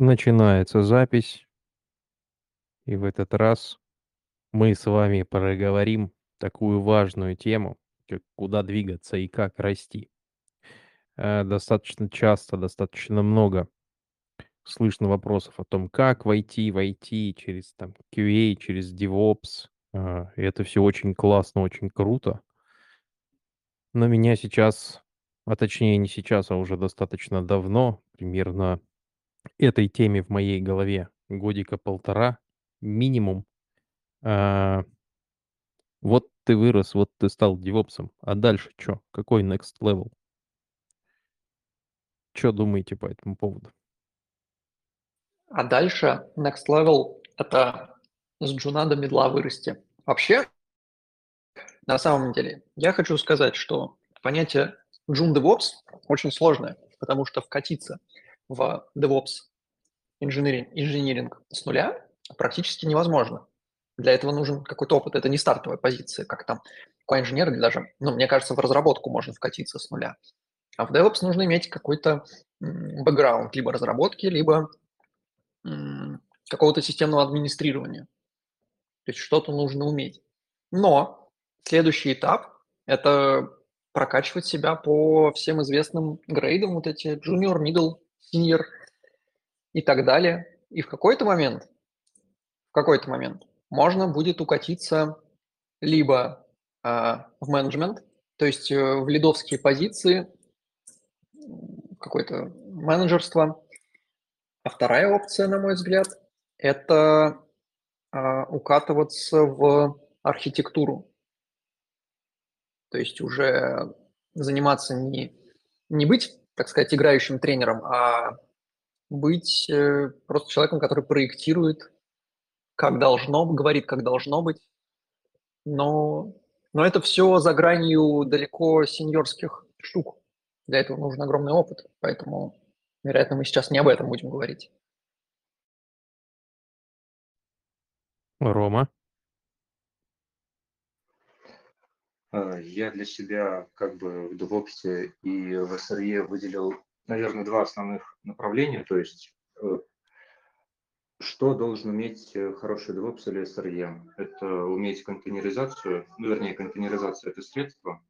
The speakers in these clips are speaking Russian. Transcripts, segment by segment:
Начинается запись. И в этот раз мы с вами проговорим такую важную тему, как куда двигаться и как расти. Э, достаточно часто, достаточно много слышно вопросов о том, как войти в IT через там QA, через DevOps. А, и это все очень классно, очень круто. Но меня сейчас, а точнее не сейчас, а уже достаточно давно, примерно этой теме в моей голове годика полтора минимум. А, вот ты вырос, вот ты стал девопсом, а дальше чё? Какой next level? Чё думаете по этому поводу? А дальше next level – это с джуна до медла вырасти. Вообще, на самом деле, я хочу сказать, что понятие джун DevOps очень сложное, потому что вкатиться в DevOps инженеринг, инжиниринг с нуля практически невозможно. Для этого нужен какой-то опыт. Это не стартовая позиция, как там какой инженер или даже, ну, мне кажется, в разработку можно вкатиться с нуля. А в DevOps нужно иметь какой-то бэкграунд либо разработки, либо какого-то системного администрирования. То есть что-то нужно уметь. Но следующий этап – это прокачивать себя по всем известным грейдам, вот эти junior, middle, senior и так далее. И в какой-то момент, в какой-то момент можно будет укатиться либо э, в менеджмент, то есть э, в лидовские позиции, какое-то менеджерство. А вторая опция, на мой взгляд, это э, укатываться в архитектуру. То есть уже заниматься не, не быть, так сказать, играющим тренером, а быть э, просто человеком, который проектирует, как должно, говорит, как должно быть. Но, но это все за гранью далеко сеньорских штук. Для этого нужен огромный опыт. Поэтому, вероятно, мы сейчас не об этом будем говорить. Рома? А, я для себя как бы в DevOps и в SRE выделил, наверное, два основных направления. То есть э, что должен уметь э, хороший DevOps или SRE? Это уметь контейнеризацию, ну, вернее, контейнеризация – это средство,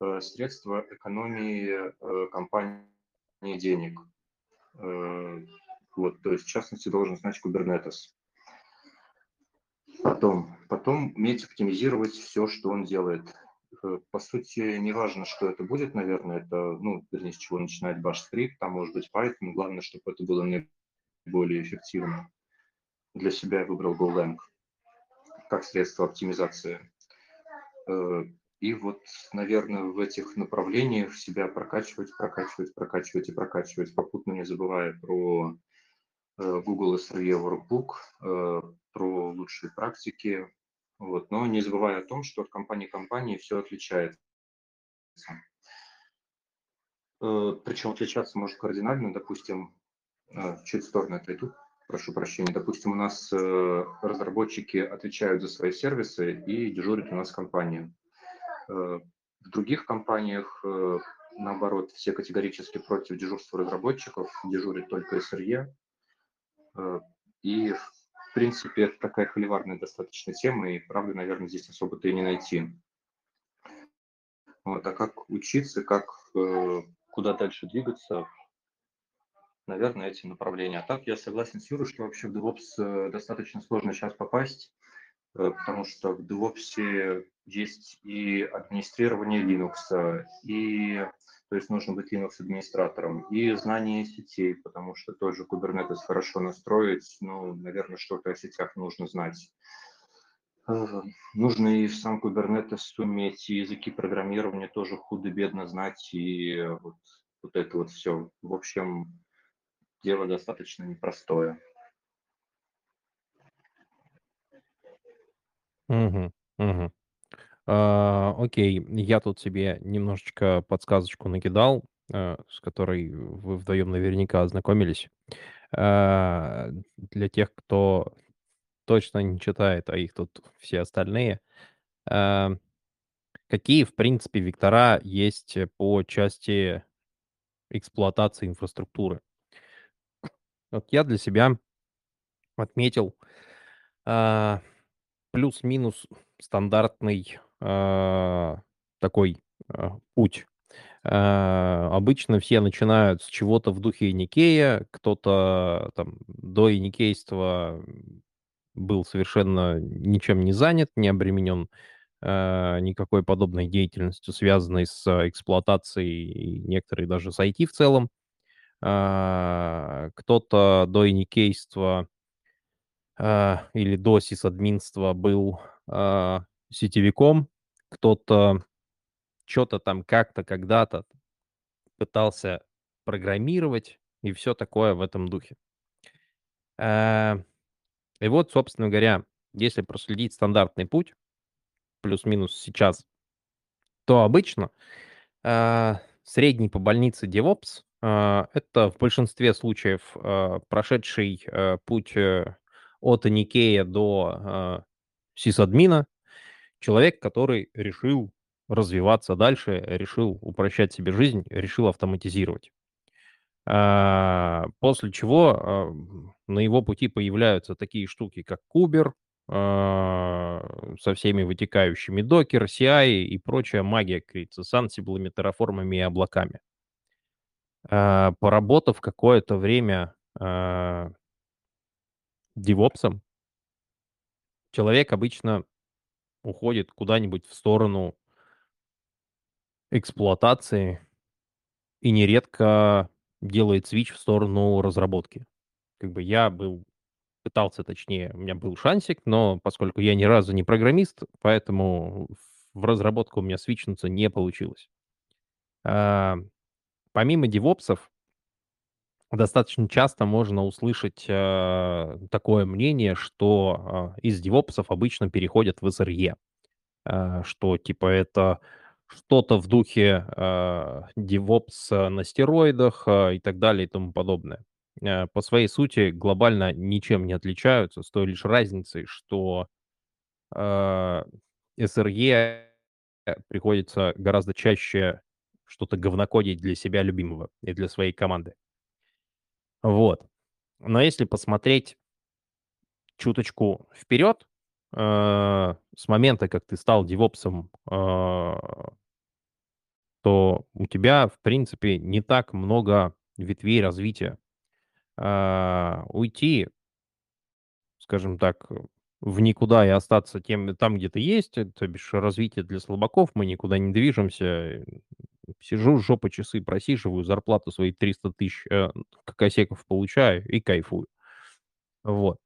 э, средство экономии компании денег. Вот, то есть, в частности, должен знать Kubernetes. Потом, потом уметь оптимизировать все, что он делает. Э, по сути, не важно, что это будет, наверное, это, ну, вернее, с чего начинать Bash скрипт, там может быть Python, главное, чтобы это было наиболее эффективно. Для себя я выбрал GoLang как средство оптимизации. Э, и вот, наверное, в этих направлениях себя прокачивать, прокачивать, прокачивать и прокачивать, попутно не забывая про э, Google SRE Workbook, про лучшие практики, вот, но не забывая о том, что от компании к компании все отличается. Э, Причем отличаться может кардинально, допустим, э, чуть в сторону отойду, прошу прощения, допустим, у нас э, разработчики отвечают за свои сервисы и дежурит у нас компания. В других компаниях, наоборот, все категорически против дежурства разработчиков, дежурит только SRE. И принципе, это такая холиварная достаточно тема, и правда, наверное, здесь особо-то и не найти. Вот, а как учиться, как э, куда дальше двигаться, наверное, эти направления. А так я согласен с Юрой, что вообще в DevOps э, достаточно сложно сейчас попасть, э, потому что в DevOps есть и администрирование Linux, и то есть нужно быть Linux-администратором. И знание сетей, потому что тот же Kubernetes хорошо настроить, ну, наверное, что-то о сетях нужно знать. Э, нужно и сам Kubernetes уметь, и языки программирования тоже худо-бедно знать, и вот, вот это вот все. В общем, дело достаточно непростое. Угу, угу. А, окей, я тут себе немножечко подсказочку накидал, а, с которой вы вдвоем наверняка ознакомились. А, для тех, кто точно не читает, а их тут все остальные. А, какие, в принципе, вектора есть по части эксплуатации инфраструктуры? Вот я для себя отметил а, плюс-минус стандартный а, такой а, путь. А, обычно все начинают с чего-то в духе Никея, кто-то там до Никейства был совершенно ничем не занят, не обременен а, никакой подобной деятельностью, связанной с эксплуатацией, и некоторые даже с IT в целом. А, кто-то до иникейства или до сисадминства был сетевиком, кто-то что-то там как-то когда-то пытался программировать и все такое в этом духе. А, и вот, собственно говоря, если проследить стандартный путь, плюс-минус сейчас, то обычно а, средний по больнице DevOps а, это в большинстве случаев прошедший путь э, от Аникея до сисадмина, человек, который решил развиваться дальше, решил упрощать себе жизнь, решил автоматизировать. А, после чего на его пути появляются такие штуки, как Кубер, а, со всеми вытекающими докер, CI и прочая магия, говорится, с ансиблами, терраформами и облаками. А, поработав какое-то время девопсом, человек обычно уходит куда-нибудь в сторону эксплуатации и нередко делает свич в сторону разработки. Как бы я был, пытался, точнее, у меня был шансик, но поскольку я ни разу не программист, поэтому в разработку у меня свичнуться не получилось. А, помимо девопсов, достаточно часто можно услышать а, такое мнение, что а, из девопсов обычно переходят в SRE, а, что типа это что-то в духе э, DevOps на стероидах э, и так далее и тому подобное. Э, по своей сути глобально ничем не отличаются, с той лишь разницей, что э, SRE приходится гораздо чаще что-то говнокодить для себя любимого и для своей команды. Вот. Но если посмотреть чуточку вперед, э, с момента, как ты стал девопсом э, то у тебя, в принципе, не так много ветвей развития. А, уйти, скажем так, в никуда и остаться тем, там, где ты есть, то бишь развитие для слабаков, мы никуда не движемся. Сижу, жопа часы просиживаю, зарплату свои 300 тысяч э, косеков получаю и кайфую. Вот.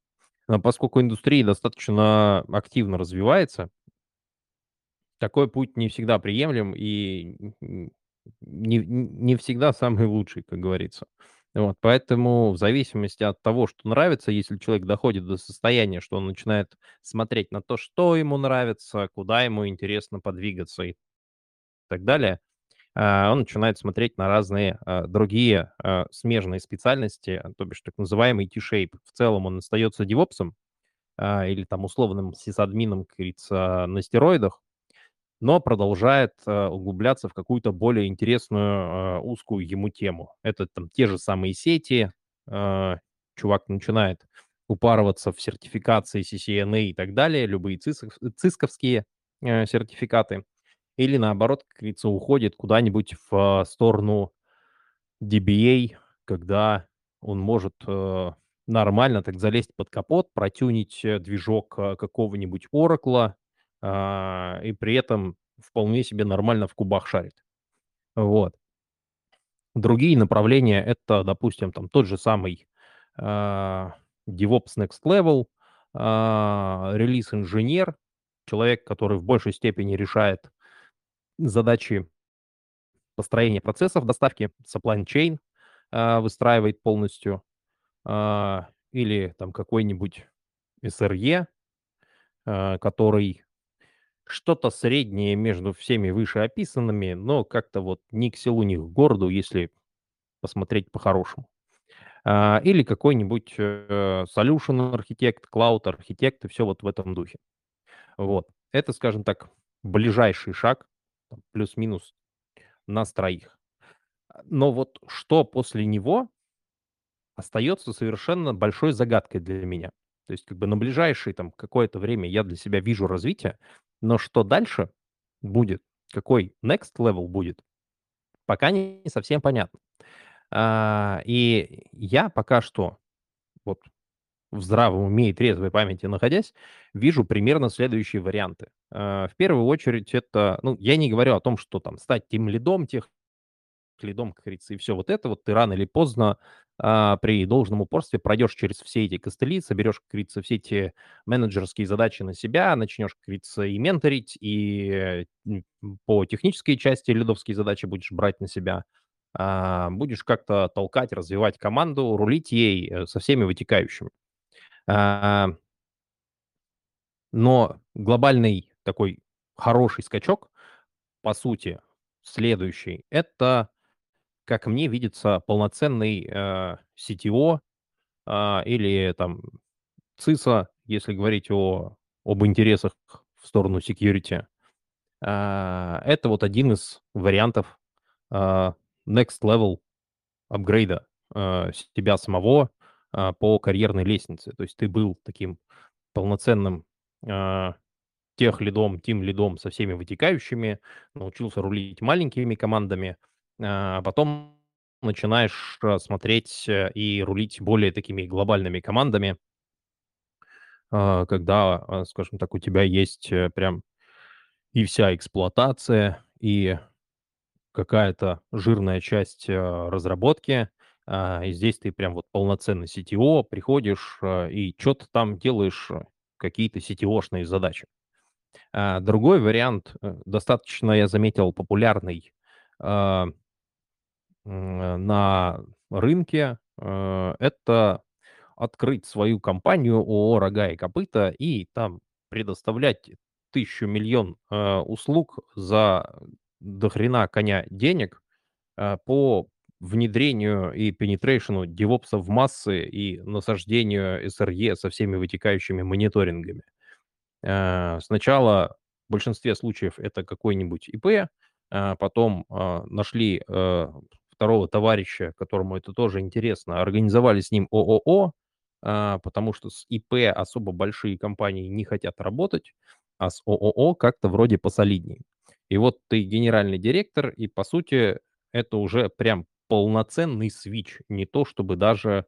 Но поскольку индустрия достаточно активно развивается, такой путь не всегда приемлем и не, не всегда самый лучший, как говорится. Вот, поэтому в зависимости от того, что нравится, если человек доходит до состояния, что он начинает смотреть на то, что ему нравится, куда ему интересно подвигаться и так далее, а, он начинает смотреть на разные а, другие а, смежные специальности, то бишь так называемый T-shape. В целом он остается девопсом или там условным сисадмином, как говорится, на стероидах, но продолжает углубляться в какую-то более интересную узкую ему тему. Это там те же самые сети. Чувак начинает упарываться в сертификации CCNA и так далее, любые циск, цисковские сертификаты. Или наоборот, как говорится, уходит куда-нибудь в сторону DBA, когда он может э, нормально так залезть под капот, протюнить э, движок э, какого-нибудь Oracle, а, и при этом вполне себе нормально в кубах шарит. Вот. Другие направления это, допустим, там тот же самый uh, DevOps Next Level, uh, релиз-инженер, человек, который в большей степени решает задачи построения процессов доставки, supply chain uh, выстраивает полностью, uh, или там какой-нибудь SRE, uh, который что-то среднее между всеми вышеописанными, но как-то вот ни к селу, ни к городу, если посмотреть по-хорошему. А, или какой-нибудь э, solution архитект, cloud архитект и все вот в этом духе. Вот. Это, скажем так, ближайший шаг, плюс-минус, нас троих. Но вот что после него, остается совершенно большой загадкой для меня. То есть как бы на ближайшее там какое-то время я для себя вижу развитие, но что дальше будет, какой next level будет, пока не совсем понятно. А, и я пока что вот в здравом уме и трезвой памяти находясь, вижу примерно следующие варианты. А, в первую очередь это, ну, я не говорю о том, что там стать тем лидом тех лидом, как говорится, и все вот это вот ты рано или поздно а, при должном упорстве пройдешь через все эти костыли, соберешь, как говорится, все эти менеджерские задачи на себя, начнешь, как говорится, и менторить, и по технической части лидовские задачи будешь брать на себя, а, будешь как-то толкать, развивать команду, рулить ей э, со всеми вытекающими. А, но глобальный такой хороший скачок, по сути, следующий, это как мне видится, полноценный э, CTO э, или там CISO, если говорить о, об интересах в сторону security. Э, это вот один из вариантов next level апгрейда э, себя самого э, по карьерной лестнице. То есть ты был таким полноценным э, тех лидом, тим лидом со всеми вытекающими, научился рулить маленькими командами, а потом начинаешь э, смотреть э, и рулить более такими глобальными командами, а, когда, а, скажем так, у тебя есть э, прям и вся эксплуатация, и какая-то жирная часть разработки, и здесь ты прям вот полноценный CTO, приходишь и что-то там делаешь, какие-то CTO-шные задачи. Другой вариант, достаточно, я заметил, популярный на рынке, э, это открыть свою компанию ООО «Рога и копыта» и там предоставлять тысячу миллион э, услуг за дохрена коня денег э, по внедрению и пенетрейшену девопса в массы и насаждению SRE со всеми вытекающими мониторингами. Сначала в большинстве случаев это какой-нибудь ИП, потом нашли второго товарища, которому это тоже интересно, организовали с ним ООО, а, потому что с ИП особо большие компании не хотят работать, а с ООО как-то вроде посолиднее. И вот ты генеральный директор, и по сути это уже прям полноценный свич, не то чтобы даже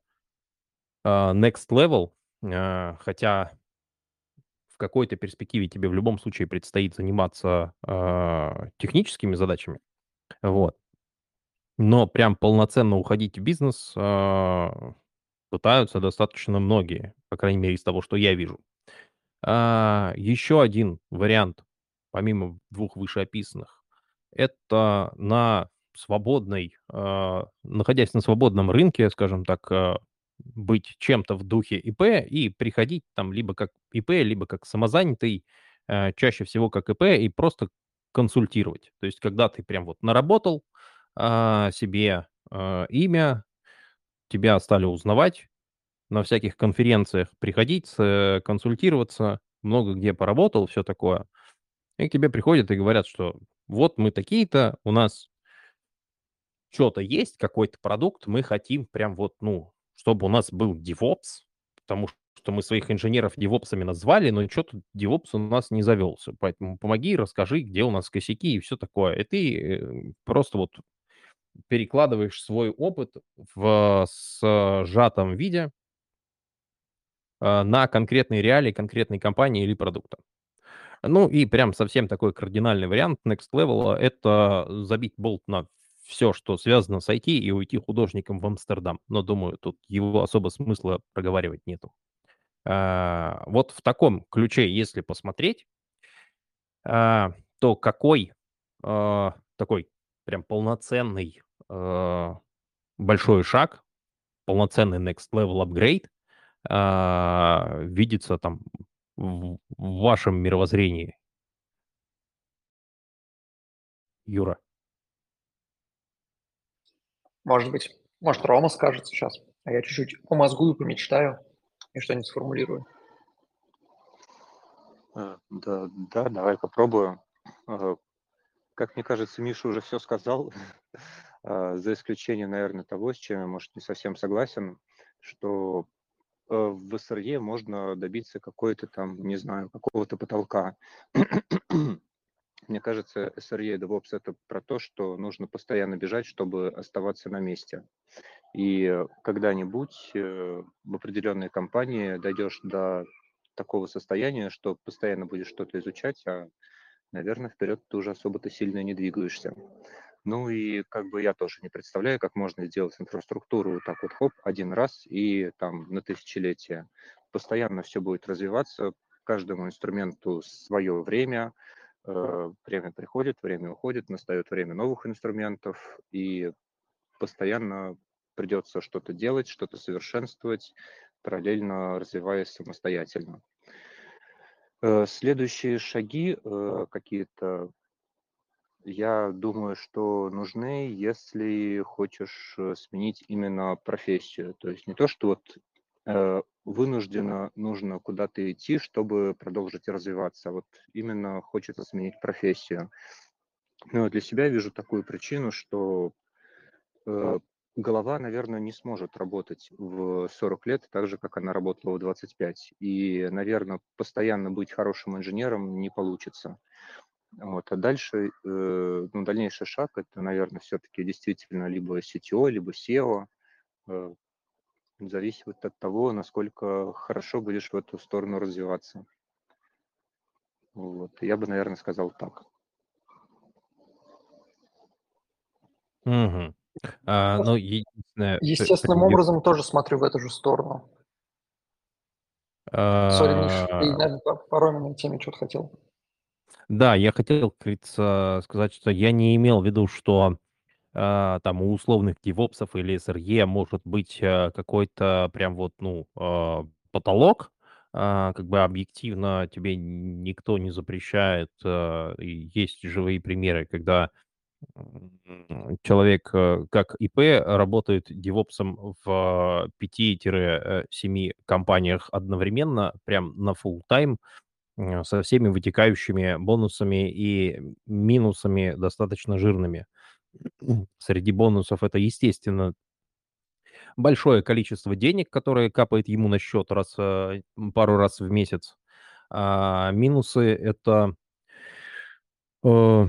uh, next level, uh, хотя в какой-то перспективе тебе в любом случае предстоит заниматься uh, техническими задачами, вот. Но прям полноценно уходить в бизнес а, пытаются достаточно многие, по крайней мере, из того, что я вижу. А, еще один вариант, помимо двух вышеописанных, это на свободной, а, находясь на свободном рынке, скажем так, быть чем-то в духе ИП и приходить там либо как ИП, либо как самозанятый, чаще всего как ИП, и просто консультировать. То есть, когда ты прям вот наработал, а, себе а, имя, тебя стали узнавать, на всяких конференциях приходить, э, консультироваться, много где поработал, все такое. И к тебе приходят и говорят, что вот мы такие-то, у нас что-то есть, какой-то продукт, мы хотим прям вот, ну, чтобы у нас был DevOps, потому что мы своих инженеров девопсами назвали, но что-то DevOps у нас не завелся. Поэтому помоги, расскажи, где у нас косяки и все такое. И ты э, просто вот перекладываешь свой опыт в сжатом виде а, на конкретные реалии конкретной компании или продукта. Ну и прям совсем такой кардинальный вариант Next Level – это забить болт на все, что связано с IT, и уйти художником в Амстердам. Но, думаю, тут его особо смысла проговаривать нету. А, вот в таком ключе, если посмотреть, а, то какой такой прям полноценный э, большой шаг, полноценный next level upgrade э, видится там в вашем мировоззрении? Юра. Может быть. Может, Рома скажет сейчас, а я чуть-чуть помозгую, помечтаю и что-нибудь сформулирую. Э, да, да, давай попробую. Э, как мне кажется, Миша уже все сказал. А, за исключением, наверное, того, с чем я, может, не совсем согласен. что э, в SRE можно добиться какой-то там, не знаю, какого-то потолка. Мне кажется, SRE и DevOps – это про то, что нужно постоянно бежать, чтобы оставаться на месте. И когда-нибудь э, в определенной компании дойдешь до такого состояния, что постоянно будешь что-то изучать, а, наверное, вперед ты уже особо-то сильно не двигаешься. Ну и как бы я тоже не представляю, как можно сделать инфраструктуру так вот хоп, один раз и там на тысячелетие. Постоянно все будет развиваться, каждому инструменту свое время, время приходит, время уходит, настает время новых инструментов, и постоянно придется что-то делать, что-то совершенствовать, параллельно развиваясь самостоятельно. Э, следующие шаги э, какие-то, я думаю, что нужны, если хочешь э, сменить именно профессию. То есть не то, что вот вынужденно нужно куда-то идти, чтобы продолжить развиваться. Вот именно хочется сменить профессию. Ну, для себя вижу такую причину, что голова, наверное, не сможет работать в 40 лет так же, как она работала в 25. И, наверное, постоянно быть хорошим инженером не получится. Вот. А дальше, э, ну, дальнейший шаг, это, наверное, все-таки действительно либо CTO, либо SEO. Э, зависит от того, насколько хорошо будешь в эту сторону развиваться. Вот. Я бы, наверное, сказал так. Угу. А, ну, единственное, Естественным образом тоже смотрю в эту же сторону. Сори, Миш, ты, А, наверное, по теме что-то хотел. Да, я хотел, как говорится, сказать, что я не имел в виду, что там у условных девопсов или SRE может быть а, какой-то прям вот, ну, а, потолок, а, как бы объективно тебе никто не запрещает. а, есть живые примеры, когда человек э, как ИП работает девопсом в 5-7 компаниях одновременно, прям на full тайм со всеми вытекающими бонусами и минусами достаточно жирными. Среди бонусов это, естественно, большое количество денег, которое капает ему на счет раз, э, пару раз в месяц. А минусы это э,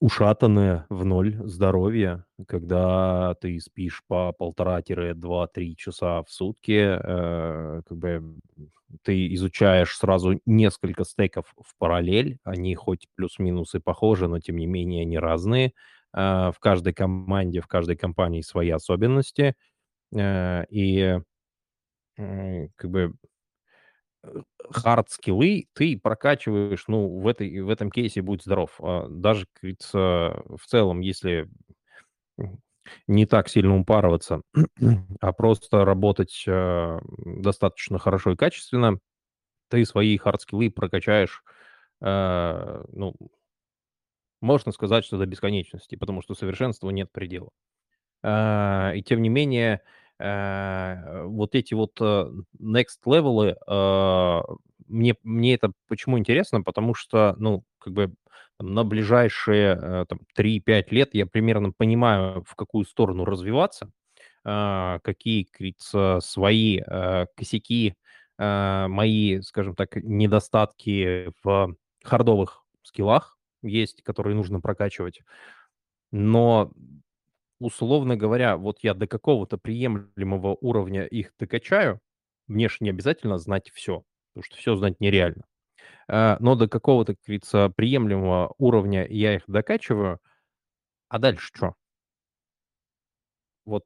ушатанное в ноль здоровье, когда ты спишь по полтора-два-три часа в сутки, э, как бы ты изучаешь сразу несколько стеков в параллель, они хоть плюс-минус и похожи, но тем не менее они разные. Э, в каждой команде, в каждой компании свои особенности, э, и э, как бы хард-скиллы ты прокачиваешь, ну, в, этой, в этом кейсе будь здоров. А даже, как говорится, в целом, если не так сильно упарываться, а просто работать э, достаточно хорошо и качественно, ты свои хард-скиллы прокачаешь, э, ну, можно сказать, что до бесконечности, потому что совершенству нет предела. Э, и тем не менее, Э, вот эти вот э, next level, э, мне, мне это почему интересно? Потому что, ну, как бы на ближайшие там, 3-5 лет я примерно понимаю, в какую сторону развиваться, какие, как свои косяки, мои, скажем так, недостатки в хардовых скиллах есть, которые нужно прокачивать. Но условно говоря, вот я до какого-то приемлемого уровня их докачаю, мне же не обязательно знать все, потому что все знать нереально. А, но до какого-то, как говорится, приемлемого уровня я их докачиваю, а дальше что? Вот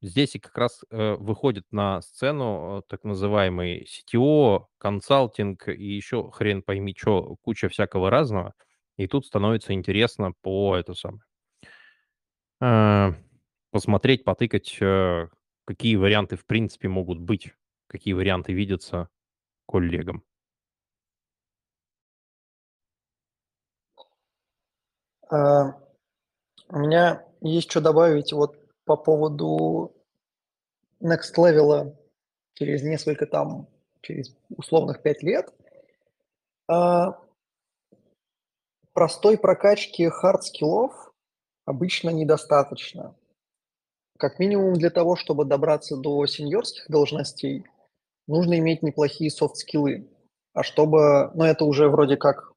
здесь и как раз э, выходит на сцену э, так называемый CTO, консалтинг и еще хрен пойми что, куча всякого разного. И тут становится интересно по это самое Э, посмотреть, потыкать, э, какие варианты в принципе могут быть, какие варианты видятся коллегам. А, у меня есть что добавить вот по поводу next level через несколько там, через условных пять лет. А, простой прокачки хард-скиллов обычно недостаточно. как минимум для того, чтобы добраться до сеньорских должностей, нужно иметь неплохие софт-скиллы. А чтобы, ну это уже вроде как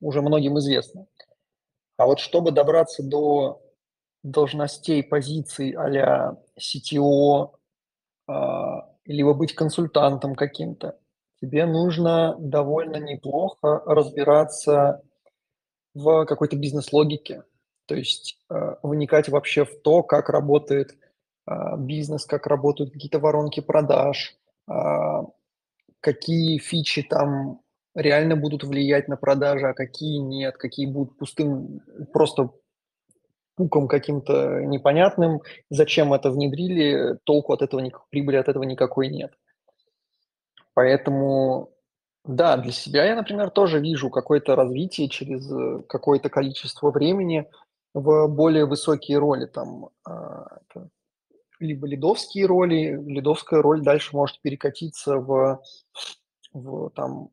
уже многим известно. А вот чтобы добраться до должностей, позиций а-ля CTO, а, либо быть консультантом каким-то, тебе нужно довольно неплохо разбираться в какой-то бизнес-логике, то есть э, вникать вообще в то, как работает э, бизнес, как работают какие-то воронки продаж, э, какие фичи там реально будут влиять на продажи, а какие нет, какие будут пустым, просто пуком каким-то непонятным, зачем это внедрили, толку от этого, прибыли от этого никакой нет. Поэтому, да, для себя я, например, тоже вижу какое-то развитие через э, какое-то количество времени в более высокие роли, там, а, либо лидовские роли, лидовская роль дальше может перекатиться в, в там,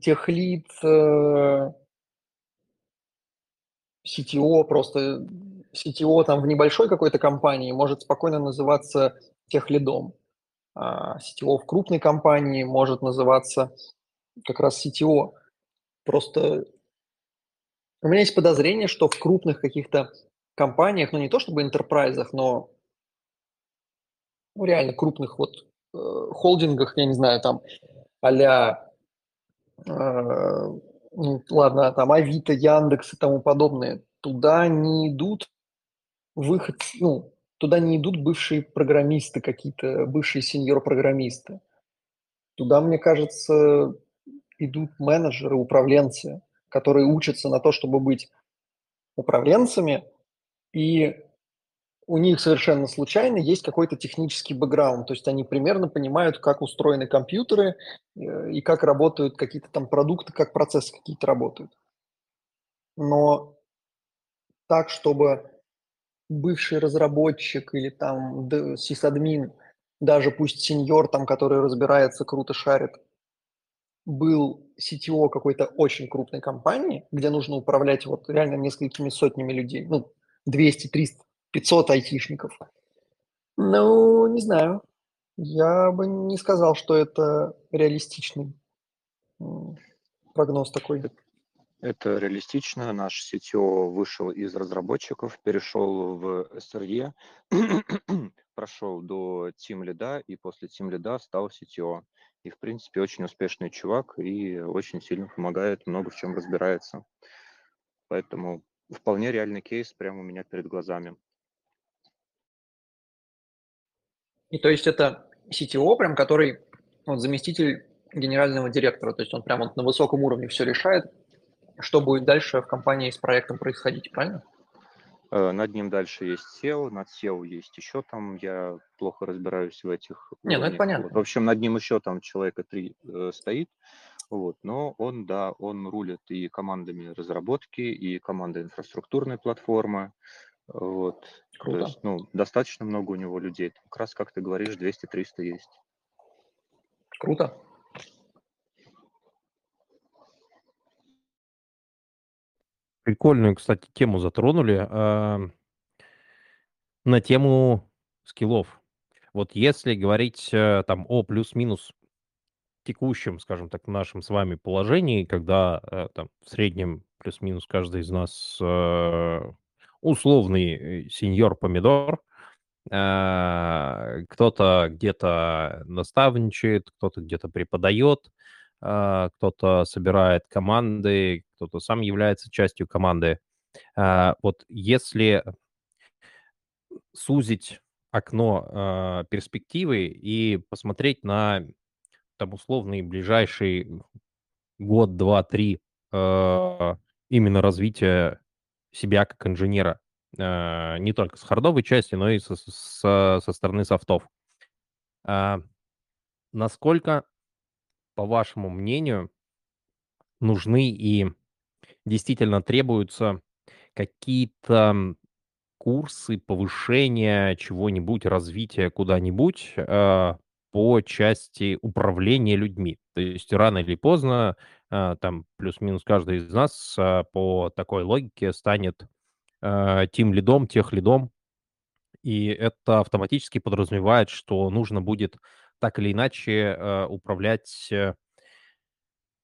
тех лид, э, CTO, просто CTO там в небольшой какой-то компании может спокойно называться тех лидом. А CTO в крупной компании может называться как раз CTO. Просто у меня есть подозрение, что в крупных каких-то компаниях, ну не то чтобы интерпрайзах, но ну, реально крупных вот э, холдингах, я не знаю, там а-ля э, ну, ладно, там Авито, Яндекс и тому подобное, туда не идут выход, ну, туда не идут бывшие программисты какие-то, бывшие сеньор-программисты. Туда, мне кажется, идут менеджеры, управленцы, которые учатся на то, чтобы быть управленцами, и у них совершенно случайно есть какой-то технический бэкграунд, то есть они примерно понимают, как устроены компьютеры э, и как работают какие-то там продукты, как процессы какие-то работают. Но так, чтобы бывший разработчик или там сисадмин, даже пусть сеньор там, который разбирается, круто шарит, был CTO какой-то очень крупной компании, где нужно управлять вот реально несколькими сотнями людей, ну, 200, 300, 500 айтишников. Ну, не знаю. Я бы не сказал, что это реалистичный прогноз такой. Это реалистично. Наш CTO вышел из разработчиков, перешел в SRE, прошел до Team Lead и после Team Lead стал CTO. И, в принципе, очень успешный чувак и очень сильно помогает, много в чем разбирается. Поэтому вполне реальный кейс прямо у меня перед глазами. И то есть это CTO, прям, который вот, заместитель генерального директора, то есть он прямо на высоком уровне все решает, что будет дальше в компании с проектом происходить, правильно? Э, над ним дальше есть SEO, над SEO есть еще там, я плохо разбираюсь в этих. Не, ну это понятно. Вот. В общем, над ним еще там человека три э, стоит, вот, но он, да, он рулит и командами разработки, и командой инфраструктурной платформы, вот. Круто. То есть, ну, достаточно много у него людей. Как раз, как ты говоришь, 200-300 есть. Круто. Прикольную, кстати, тему затронули. А, на тему скиллов. Вот если говорить э, там о плюс-минус текущем, скажем так, нашем с вами положении, когда э, там в среднем плюс-минус каждый из нас э, условный сеньор-помидор, кто-то где-то наставничает, кто-то где-то преподает, кто-то собирает команды, кто-то сам является частью команды. Вот если сузить окно перспективы и посмотреть на там условный ближайший год, два, три именно развития себя как инженера, не только с хардовой части, но и со, со, со стороны софтов. Насколько, по вашему мнению, нужны и действительно требуются какие-то курсы повышения чего-нибудь, развития куда-нибудь э, по части управления людьми. То есть рано или поздно, э, там плюс-минус каждый из нас э, по такой логике станет тим лидом, тех лидом, И это автоматически подразумевает, что нужно будет так или иначе э, управлять, э,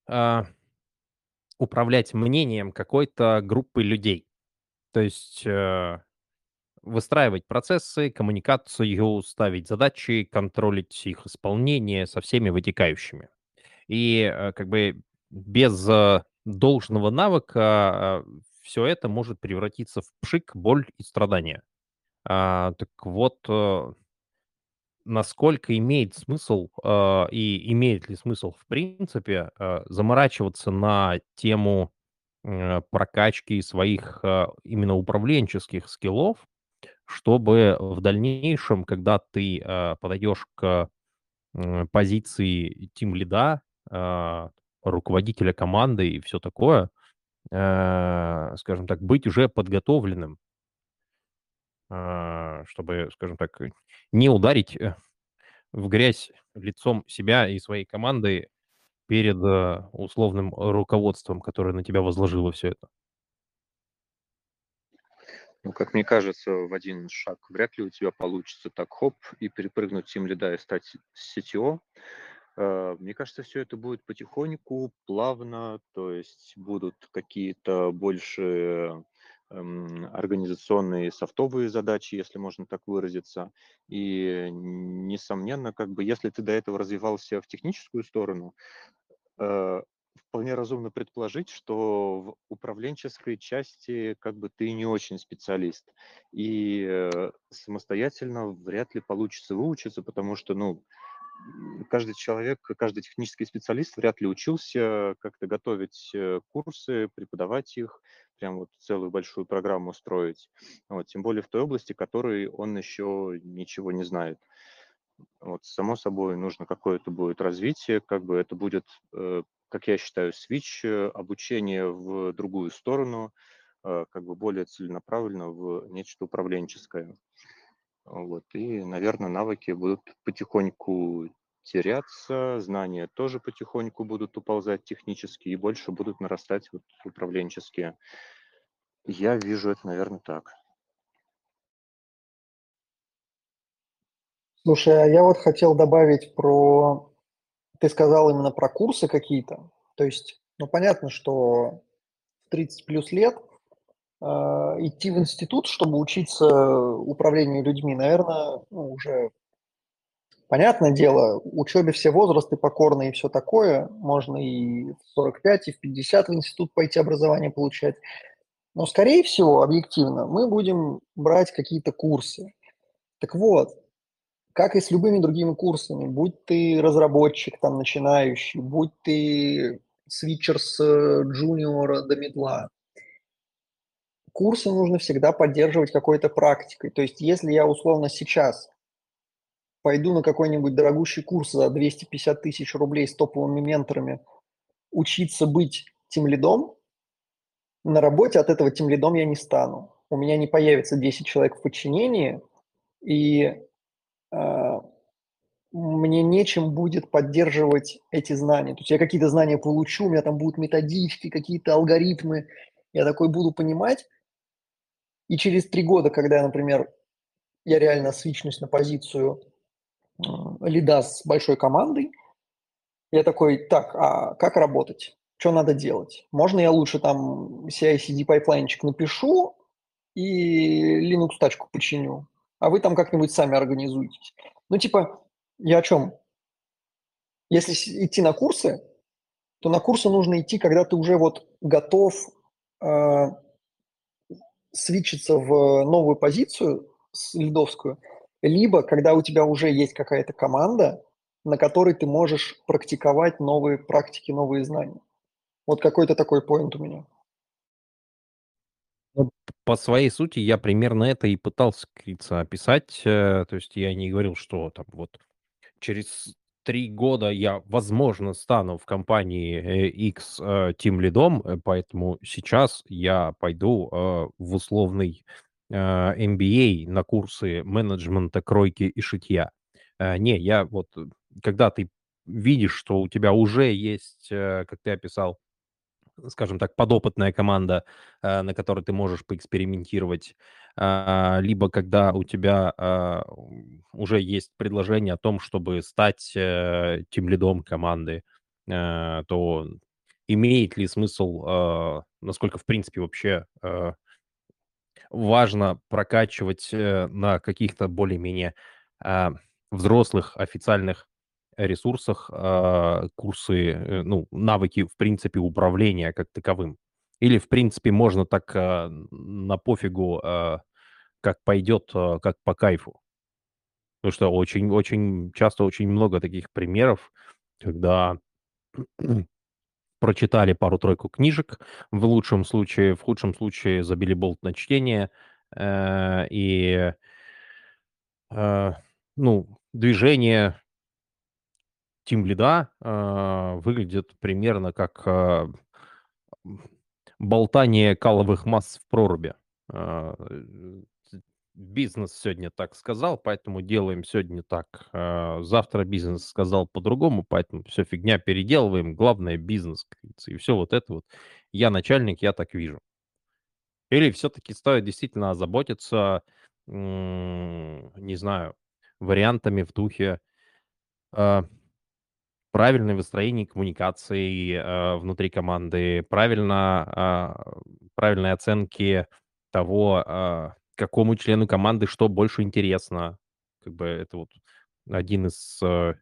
а, управлять мнением какой-то группы людей. То есть э, выстраивать процессы, коммуникацию, ставить задачи, контролить их исполнение со всеми вытекающими. И как бы без должного навыка все это может превратиться в пшик, боль и страдания. А, так вот, насколько имеет смысл а, и имеет ли смысл в принципе а, заморачиваться на тему э, прокачки своих а, именно управленческих скиллов, чтобы в дальнейшем, когда ты а, подойдешь к м, позиции тим лида, а, руководителя команды и все такое, а, скажем так, быть уже подготовленным, чтобы, скажем так, не ударить э, в грязь лицом себя и своей команды перед э, условным руководством, которое на тебя возложило все это. Ну, как мне кажется, в один шаг вряд ли у тебя получится так хоп и перепрыгнуть тем лида и стать CTO. Э, мне кажется, все это будет потихоньку, плавно, то есть будут какие-то больше организационные софтовые задачи, если можно так выразиться. И, несомненно, как бы, если ты до этого развивался в техническую сторону, э, вполне разумно предположить, что в управленческой части как бы ты не очень специалист. И э, самостоятельно вряд ли получится выучиться, потому что, ну, каждый человек, каждый технический специалист вряд ли учился как-то готовить э, курсы, преподавать их, прям вот целую большую программу строить. Вот, тем более в той области, которой он еще ничего не знает. Вот, само собой, нужно какое-то будет развитие, как бы это будет, э, как я считаю, свич, э, обучение в другую сторону, как бы более целенаправленно в нечто управленческое. Вот, и, наверное, навыки будут потихоньку теряться, знания тоже потихоньку будут уползать технически и больше будут нарастать вот управленческие. Я вижу это, наверное, так. Слушай, а я вот хотел добавить про... Ты сказал именно про курсы какие-то. То есть, ну, понятно, что в 30 плюс лет а, идти в институт, чтобы учиться управлению людьми, наверное, ну, уже понятное дело, учебе все возрасты покорны и все такое. Можно и в 45, и в 50 в институт пойти образование получать. Но, скорее всего, объективно, мы будем брать какие-то курсы. Так вот, как и с любыми другими курсами, будь ты разработчик там начинающий, будь ты свитчер с джуниора до медла, курсы нужно всегда поддерживать какой-то практикой. То есть если я условно сейчас пойду на какой-нибудь дорогущий курс за 250 тысяч рублей с топовыми менторами учиться быть тем лидом, на работе от этого тем лидом я не стану. У меня не появится 10 человек в подчинении, и э, мне нечем будет поддерживать эти знания. То есть я какие-то знания получу, у меня там будут методички, какие-то алгоритмы, я такой буду понимать, и через три года, когда, например, я реально свичнусь на позицию лида с большой командой, я такой, так, а как работать? Что надо делать? Можно я лучше там CI/CD пайплайнчик напишу и Linux тачку починю, а вы там как-нибудь сами организуетесь. Ну, типа, я о чем? Если идти на курсы, то на курсы нужно идти, когда ты уже вот готов э, свичиться в новую позицию, с лидовскую, либо когда у тебя уже есть какая-то команда, на которой ты можешь практиковать новые практики, новые знания. Вот какой-то такой поинт у меня. Ну, по своей сути, я примерно это и пытался, как описать. Э, то есть я не говорил, что там вот через три года я, возможно, стану в компании X э, тим лидом, э, поэтому сейчас я пойду в условный MBA на курсы менеджмента, кройки и шитья. Не, я вот, когда ты видишь, что у тебя уже есть, как ты описал, скажем так, подопытная команда, э, на которой ты можешь поэкспериментировать, а, либо когда у тебя а, уже есть предложение о том, чтобы стать э, тимлидом команды, э, то имеет ли смысл, а, насколько в принципе вообще важно прокачивать на каких-то более-менее взрослых официальных ресурсах э, курсы, э, ну, навыки, в принципе, управления как таковым? Или, в принципе, можно так э, на пофигу, э, как пойдет, э, как по кайфу? Потому что очень-очень часто очень много таких примеров, когда прочитали пару-тройку книжек, в лучшем случае, в худшем случае забили болт на чтение, э, и, э, ну, движение тимлида а, выглядит примерно как а, болтание каловых масс в проруби. А, бизнес сегодня так сказал, поэтому делаем сегодня так. Завтра бизнес сказал по-другому, поэтому все фигня переделываем. Главное бизнес, и все вот это вот. Я начальник, я так вижу. Или все-таки стоит действительно озаботиться, не знаю, вариантами в духе правильное выстроение коммуникации э, внутри команды, правильно, правильной оценки того, какому члену команды что больше интересно. Как бы это вот один из, э,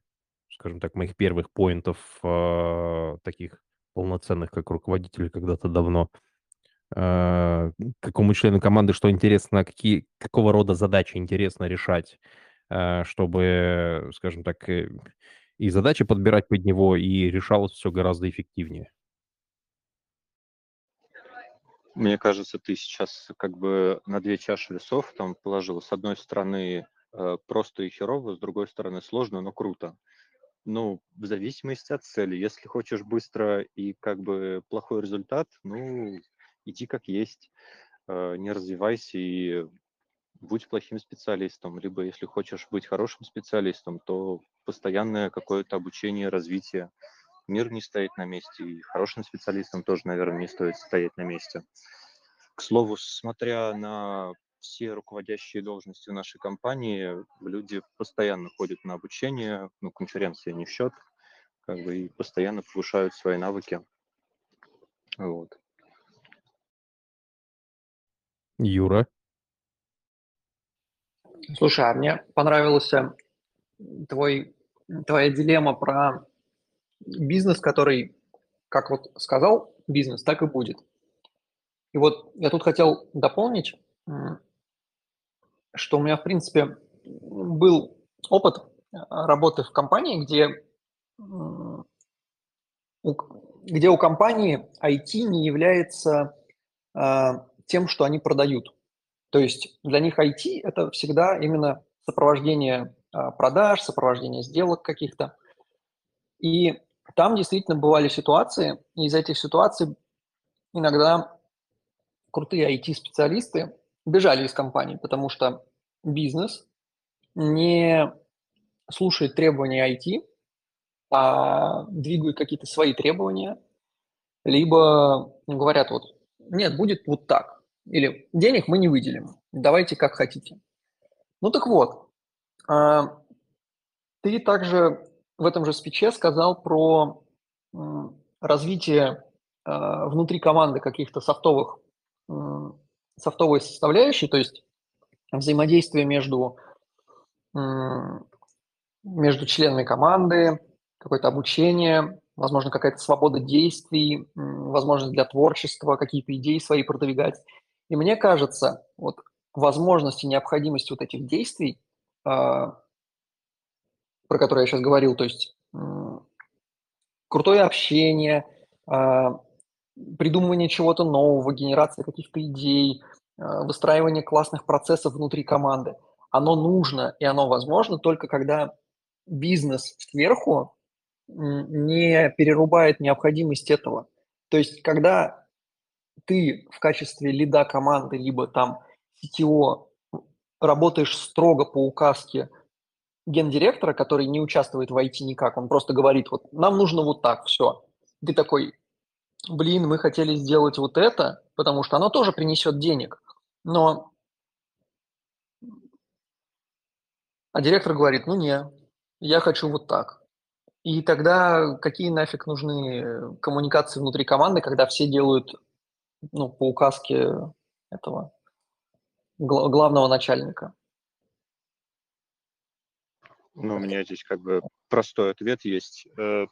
скажем так, моих первых поинтов э, таких полноценных, как руководитель когда-то давно. Э, какому члену команды что интересно, какие, какого рода задачи интересно решать, чтобы, скажем так, и задачи подбирать под него, и решалось все гораздо эффективнее. Мне кажется, ты сейчас как бы на две чаши весов там положил. С одной стороны э, просто и херово, с другой стороны сложно, но круто. Ну, в зависимости от цели. Если хочешь быстро и как бы плохой результат, ну, иди как есть. Э, не развивайся и будь плохим специалистом, либо если хочешь быть хорошим специалистом, то постоянное какое-то обучение, развитие. Мир не стоит на месте, и хорошим специалистам тоже, наверное, не стоит стоять на месте. К слову, смотря на все руководящие должности в нашей компании, люди постоянно ходят на обучение, ну, конференция не в счет, как бы, и постоянно повышают свои навыки. Вот. Юра? Слушай, а мне понравился твой, твоя дилемма про бизнес, который, как вот сказал бизнес, так и будет. И вот я тут хотел дополнить, что у меня, в принципе, был опыт работы в компании, где, где у компании IT не является а, тем, что они продают. То есть для них IT – это всегда именно сопровождение а, продаж, сопровождение сделок каких-то. И там действительно бывали ситуации, и из этих ситуаций иногда крутые IT-специалисты бежали из компании, потому что бизнес не слушает требования IT, а двигает какие-то свои требования, либо говорят вот, нет, будет вот так. Или денег мы не выделим, давайте как хотите. Ну так вот, а, ты также в этом же спиче сказал про развитие а, внутри команды каких-то софтовых, софтовой составляющей, то есть взаимодействие между, между членами команды, какое-то обучение, возможно, какая-то свобода действий, возможность для творчества, какие-то идеи свои продвигать. И мне кажется, вот возможность и необходимость вот этих действий, а, про которые я сейчас говорил, то есть крутое общение, а, придумывание чего-то нового, генерация каких-то идей, а, выстраивание классных процессов внутри команды, оно нужно и оно возможно только когда бизнес сверху не перерубает необходимость этого. То есть, когда ты в качестве лида команды, либо там CTO работаешь строго по указке гендиректора, который не участвует в IT никак, он просто говорит, вот нам нужно вот так, все. Ты такой, блин, мы хотели сделать вот это, потому что оно тоже принесет денег, но а директор говорит, ну не, я хочу вот так. И тогда какие нафиг нужны коммуникации внутри команды, когда все делают ну, по указке этого главного начальника? Ну, у меня здесь как бы простой ответ есть. Э,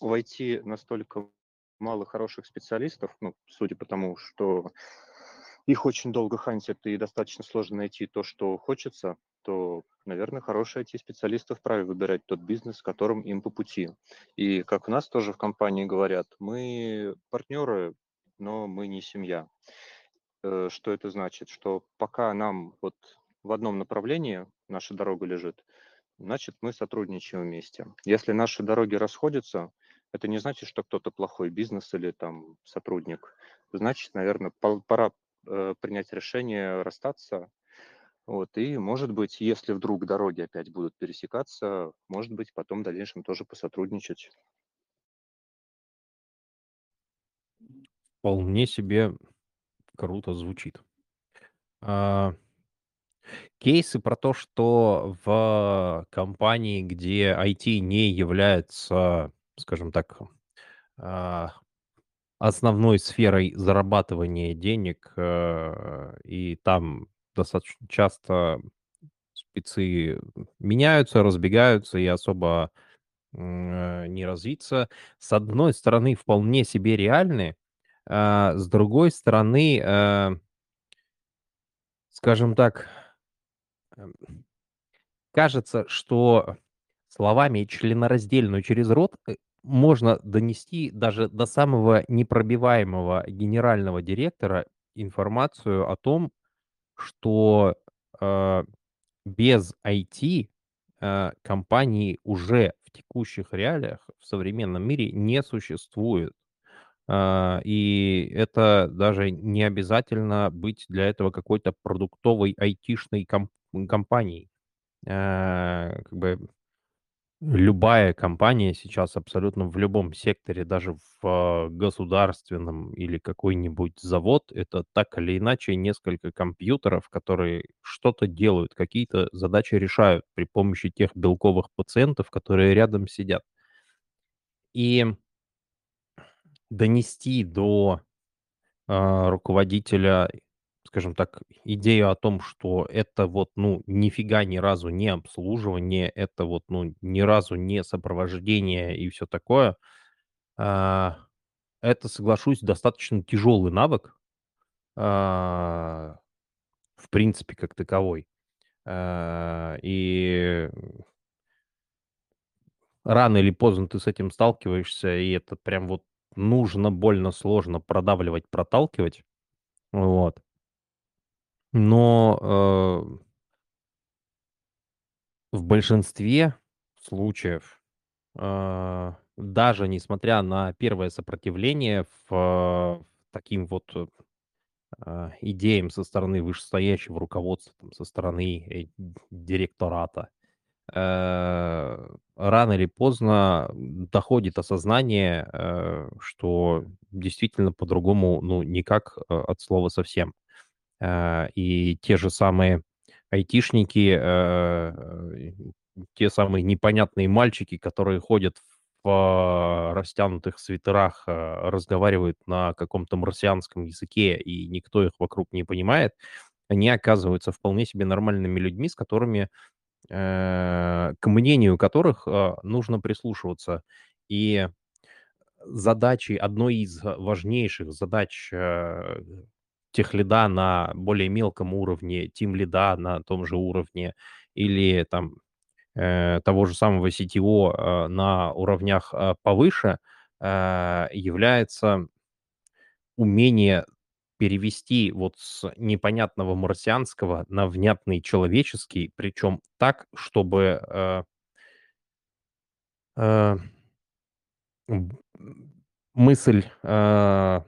в IT настолько мало хороших специалистов, ну, судя по тому, что их очень долго хантят и достаточно сложно найти то, что хочется, то, наверное, хорошие IT-специалисты вправе выбирать тот бизнес, которым им по пути. И как у нас тоже в компании говорят, мы партнеры, но мы не семья. Э, что это значит? Что пока нам вот в одном направлении наша дорога лежит, значит, мы сотрудничаем вместе. Если наши дороги расходятся, это не значит, что кто-то плохой бизнес или там сотрудник. Значит, наверное, пора э, принять решение расстаться. Вот, и, может быть, если вдруг дороги опять будут пересекаться, может быть, потом в дальнейшем тоже посотрудничать. Вполне себе круто звучит. А, кейсы про то, что в компании, где IT не является, скажем так, а, основной сферой зарабатывания денег, э, и там достаточно часто спецы меняются, разбегаются и особо э, не развиться. С одной стороны, вполне себе реальны, а с другой стороны, э, скажем так, кажется, что словами членораздельную через рот э, можно донести даже до самого непробиваемого генерального директора информацию о том, что э, без IT э, компании уже в текущих реалиях в современном мире не существует. А, и это даже не обязательно быть для этого какой-то продуктовой айтишной комп компанией. А, как бы любая компания сейчас абсолютно в любом секторе, даже в государственном или какой-нибудь завод, это так или иначе несколько компьютеров, которые что-то делают, какие-то задачи решают при помощи тех белковых пациентов, которые рядом сидят. И донести до а, руководителя, скажем так, идею о том, что это вот, ну, нифига ни разу не обслуживание, это вот, ну, ни разу не сопровождение и все такое, а, это, соглашусь, достаточно тяжелый навык, а, в принципе, как таковой. А, и рано или поздно ты с этим сталкиваешься, и это прям вот нужно больно сложно продавливать, проталкивать. Вот. Но э, в большинстве случаев, э, даже несмотря на первое сопротивление в, таким вот э, идеям со стороны вышестоящего руководства, там, со стороны э, директората, Э, рано или поздно доходит осознание, э, что действительно по-другому, ну, никак э, от слова совсем. И те же самые айтишники, те самые непонятные мальчики, которые ходят в растянутых свитерах, разговаривают на каком-то марсианском языке, и никто их вокруг не понимает, они оказываются вполне себе нормальными людьми, с которыми Э, к мнению которых э, нужно прислушиваться. И задачи, одной из важнейших задач э, тех лида на более мелком уровне, тим лида на том же уровне или там того же самого CTO на уровнях повыше является умение перевести вот с непонятного марсианского на внятный человеческий, причем так, чтобы э, э, мысль э,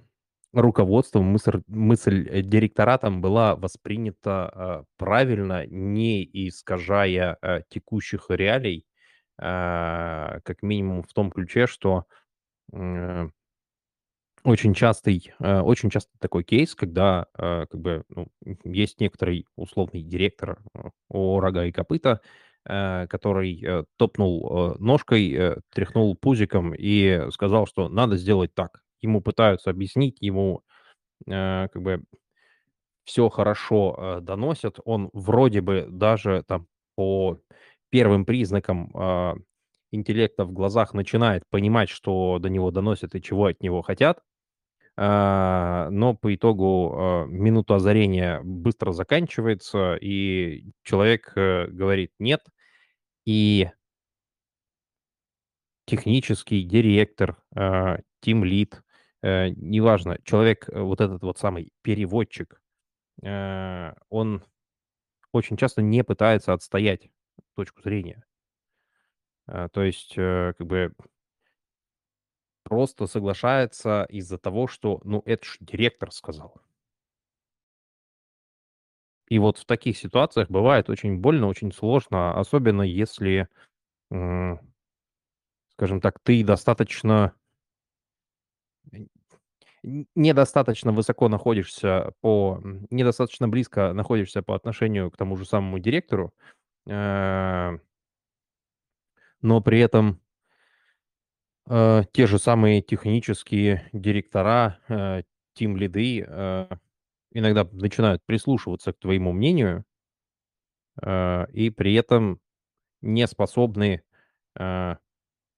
руководством, мысль, мысль директоратом была воспринята э, правильно, не искажая э, текущих реалий, э, как минимум в том ключе, что э, очень частый, э, очень частый такой кейс, когда, э, как бы, ну, есть некоторый условный директор э, о рога и копыта, который топнул ножкой, тряхнул пузиком и сказал, что надо сделать так. Ему пытаются объяснить, ему как бы все хорошо доносят, он вроде бы даже там по первым признакам интеллекта в глазах начинает понимать, что до него доносят и чего от него хотят, но по итогу а, минута озарения быстро заканчивается, и человек э, говорит нет, и технический директор, тим-лид, э, неважно, человек, э, вот этот вот самый переводчик, он очень часто не пытается отстоять точку зрения. А, То есть, как бы просто соглашается из-за того, что, ну, это ж директор сказал. И вот в таких ситуациях бывает очень больно, очень сложно, особенно если, скажем так, ты достаточно недостаточно высоко находишься по, недостаточно близко находишься по отношению к тому же самому директору, э, но при этом э, те же самые технические директора, э, тим-лиды э, иногда начинают прислушиваться к твоему мнению, и при этом не способны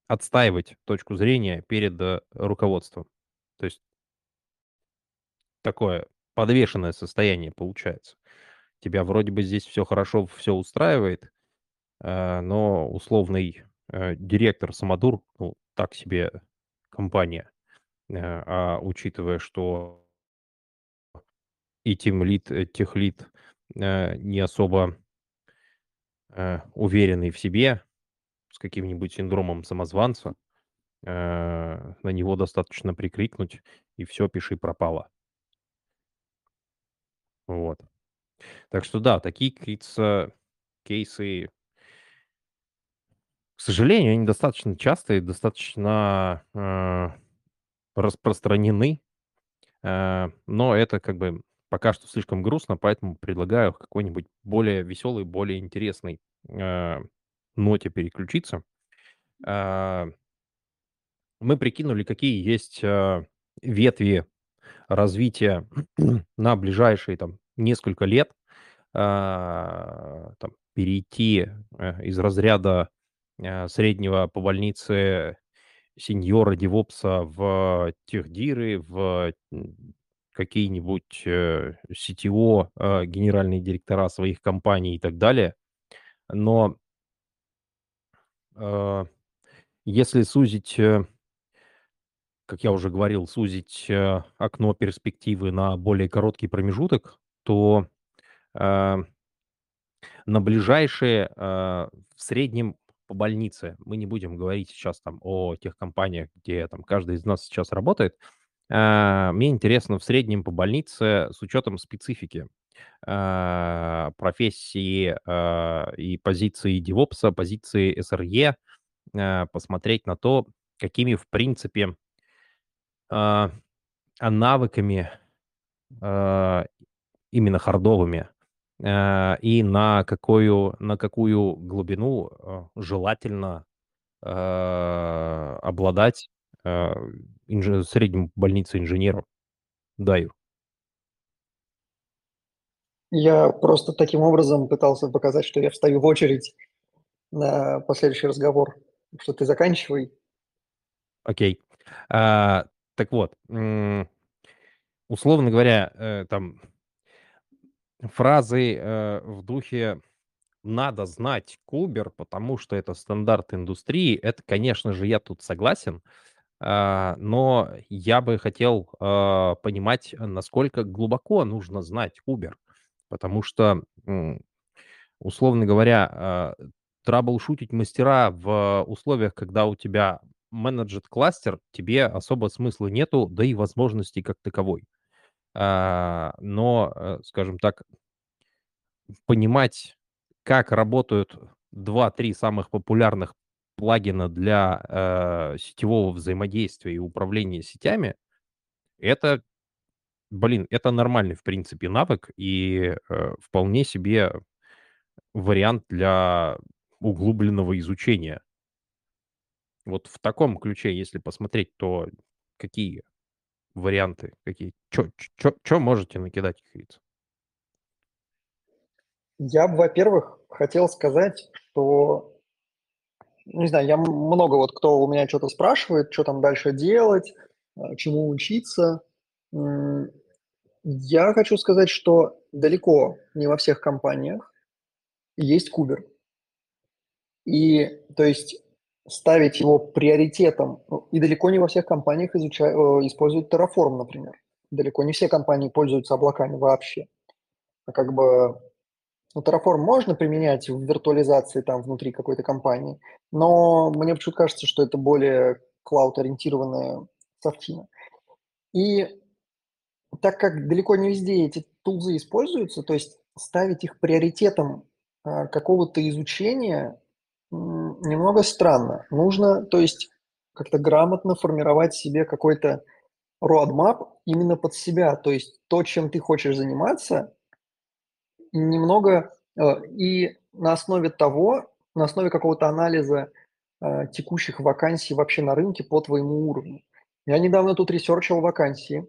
отстаивать точку зрения перед руководством. То есть такое подвешенное состояние получается. Тебя вроде бы здесь все хорошо, все устраивает, но условный э, директор Самодур, ну, так себе компания. Э, а учитывая, что и тимлид, э, техлид э, не особо уверенный в себе, с каким-нибудь синдромом самозванца, на него достаточно прикрикнуть, и все, пиши пропало. Вот. Так что да, такие, кейсы, к сожалению, они достаточно частые, достаточно э, распространены, э, но это как бы пока что слишком грустно, поэтому предлагаю какой-нибудь более веселый, более интересный э, ноте переключиться. А, Мы прикинули, какие есть э, ветви развития на ближайшие там несколько лет, а, там, перейти э, из разряда э, среднего по больнице сеньора девопса в техдиры, в какие-нибудь э, CTO, э, генеральные директора своих компаний и так далее. Но э, если сузить, э, как я уже говорил, сузить э, окно перспективы на более короткий промежуток, то э, на ближайшие, э, в среднем по больнице, мы не будем говорить сейчас там о тех компаниях, где там каждый из нас сейчас работает, а, мне интересно в среднем по больнице с учетом специфики а, профессии а, и позиции девопса, позиции СРЕ, посмотреть на то, какими, в принципе, навыками, именно хардовыми, и на какую, на какую глубину а, желательно а, обладать а, инже- среднему больнице инженеру. Да, Юр. Я просто таким образом пытался показать, что я встаю в очередь на последующий разговор, что ты заканчивай. Окей. А, так вот, условно говоря, э, там фразы э, в духе «надо знать Кубер, потому что это стандарт индустрии», это, конечно же, я тут согласен, а, но я бы хотел а, понимать, насколько глубоко нужно знать Кубер, потому что, условно говоря, а, траблшутить мастера в условиях, когда у тебя менеджер кластер, тебе особо смысла нету, да и возможностей как таковой. А, Но, э, скажем так, понимать, как работают два-три самых популярных плагина для э, сетевого взаимодействия и управления сетями, Это, блин, это нормальный, в принципе, навык и э, вполне себе вариант для углубленного изучения. Вот в таком ключе, если посмотреть, то какие варианты, какие, что можете накидать, говорится? Я бы, во-первых, хотел сказать, что, не знаю, я много вот кто у меня что-то спрашивает, что там дальше делать, э, чему учиться. Я хочу сказать, что далеко не во всех компаниях есть кубер. И, то есть, ставить его приоритетом, ну, и далеко не во всех компаниях изучают, э, используют Terraform, например. Далеко не все компании пользуются облаками вообще. А как бы ну, Terraform можно применять в виртуализации там внутри какой-то компании, но мне почему-то кажется, что это более клауд-ориентированная софтина. И так как далеко не везде эти тулзы используются, то есть ставить их приоритетом а, какого-то изучения немного странно. Нужно, то есть, как-то грамотно формировать себе какой-то roadmap именно под себя. То есть то, чем ты хочешь заниматься, немного э, и на основе того, на основе какого-то анализа э, текущих вакансий вообще на рынке по твоему уровню. Я недавно тут ресерчил вакансии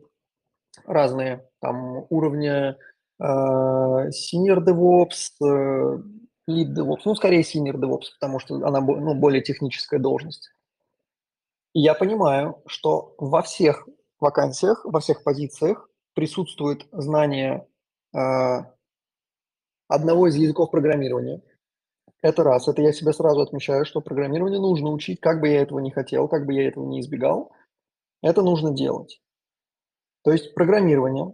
разные, там уровня э, Senior DevOps, Lead DevOps, ну, скорее Senior DevOps, потому что она ну, более техническая должность. И я понимаю, что во всех вакансиях, во всех позициях присутствует знание одного из языков программирования. Это раз. Это я себе сразу отмечаю, что программирование нужно учить, как бы я этого не хотел, как бы я этого не избегал. Это нужно делать. То есть программирование.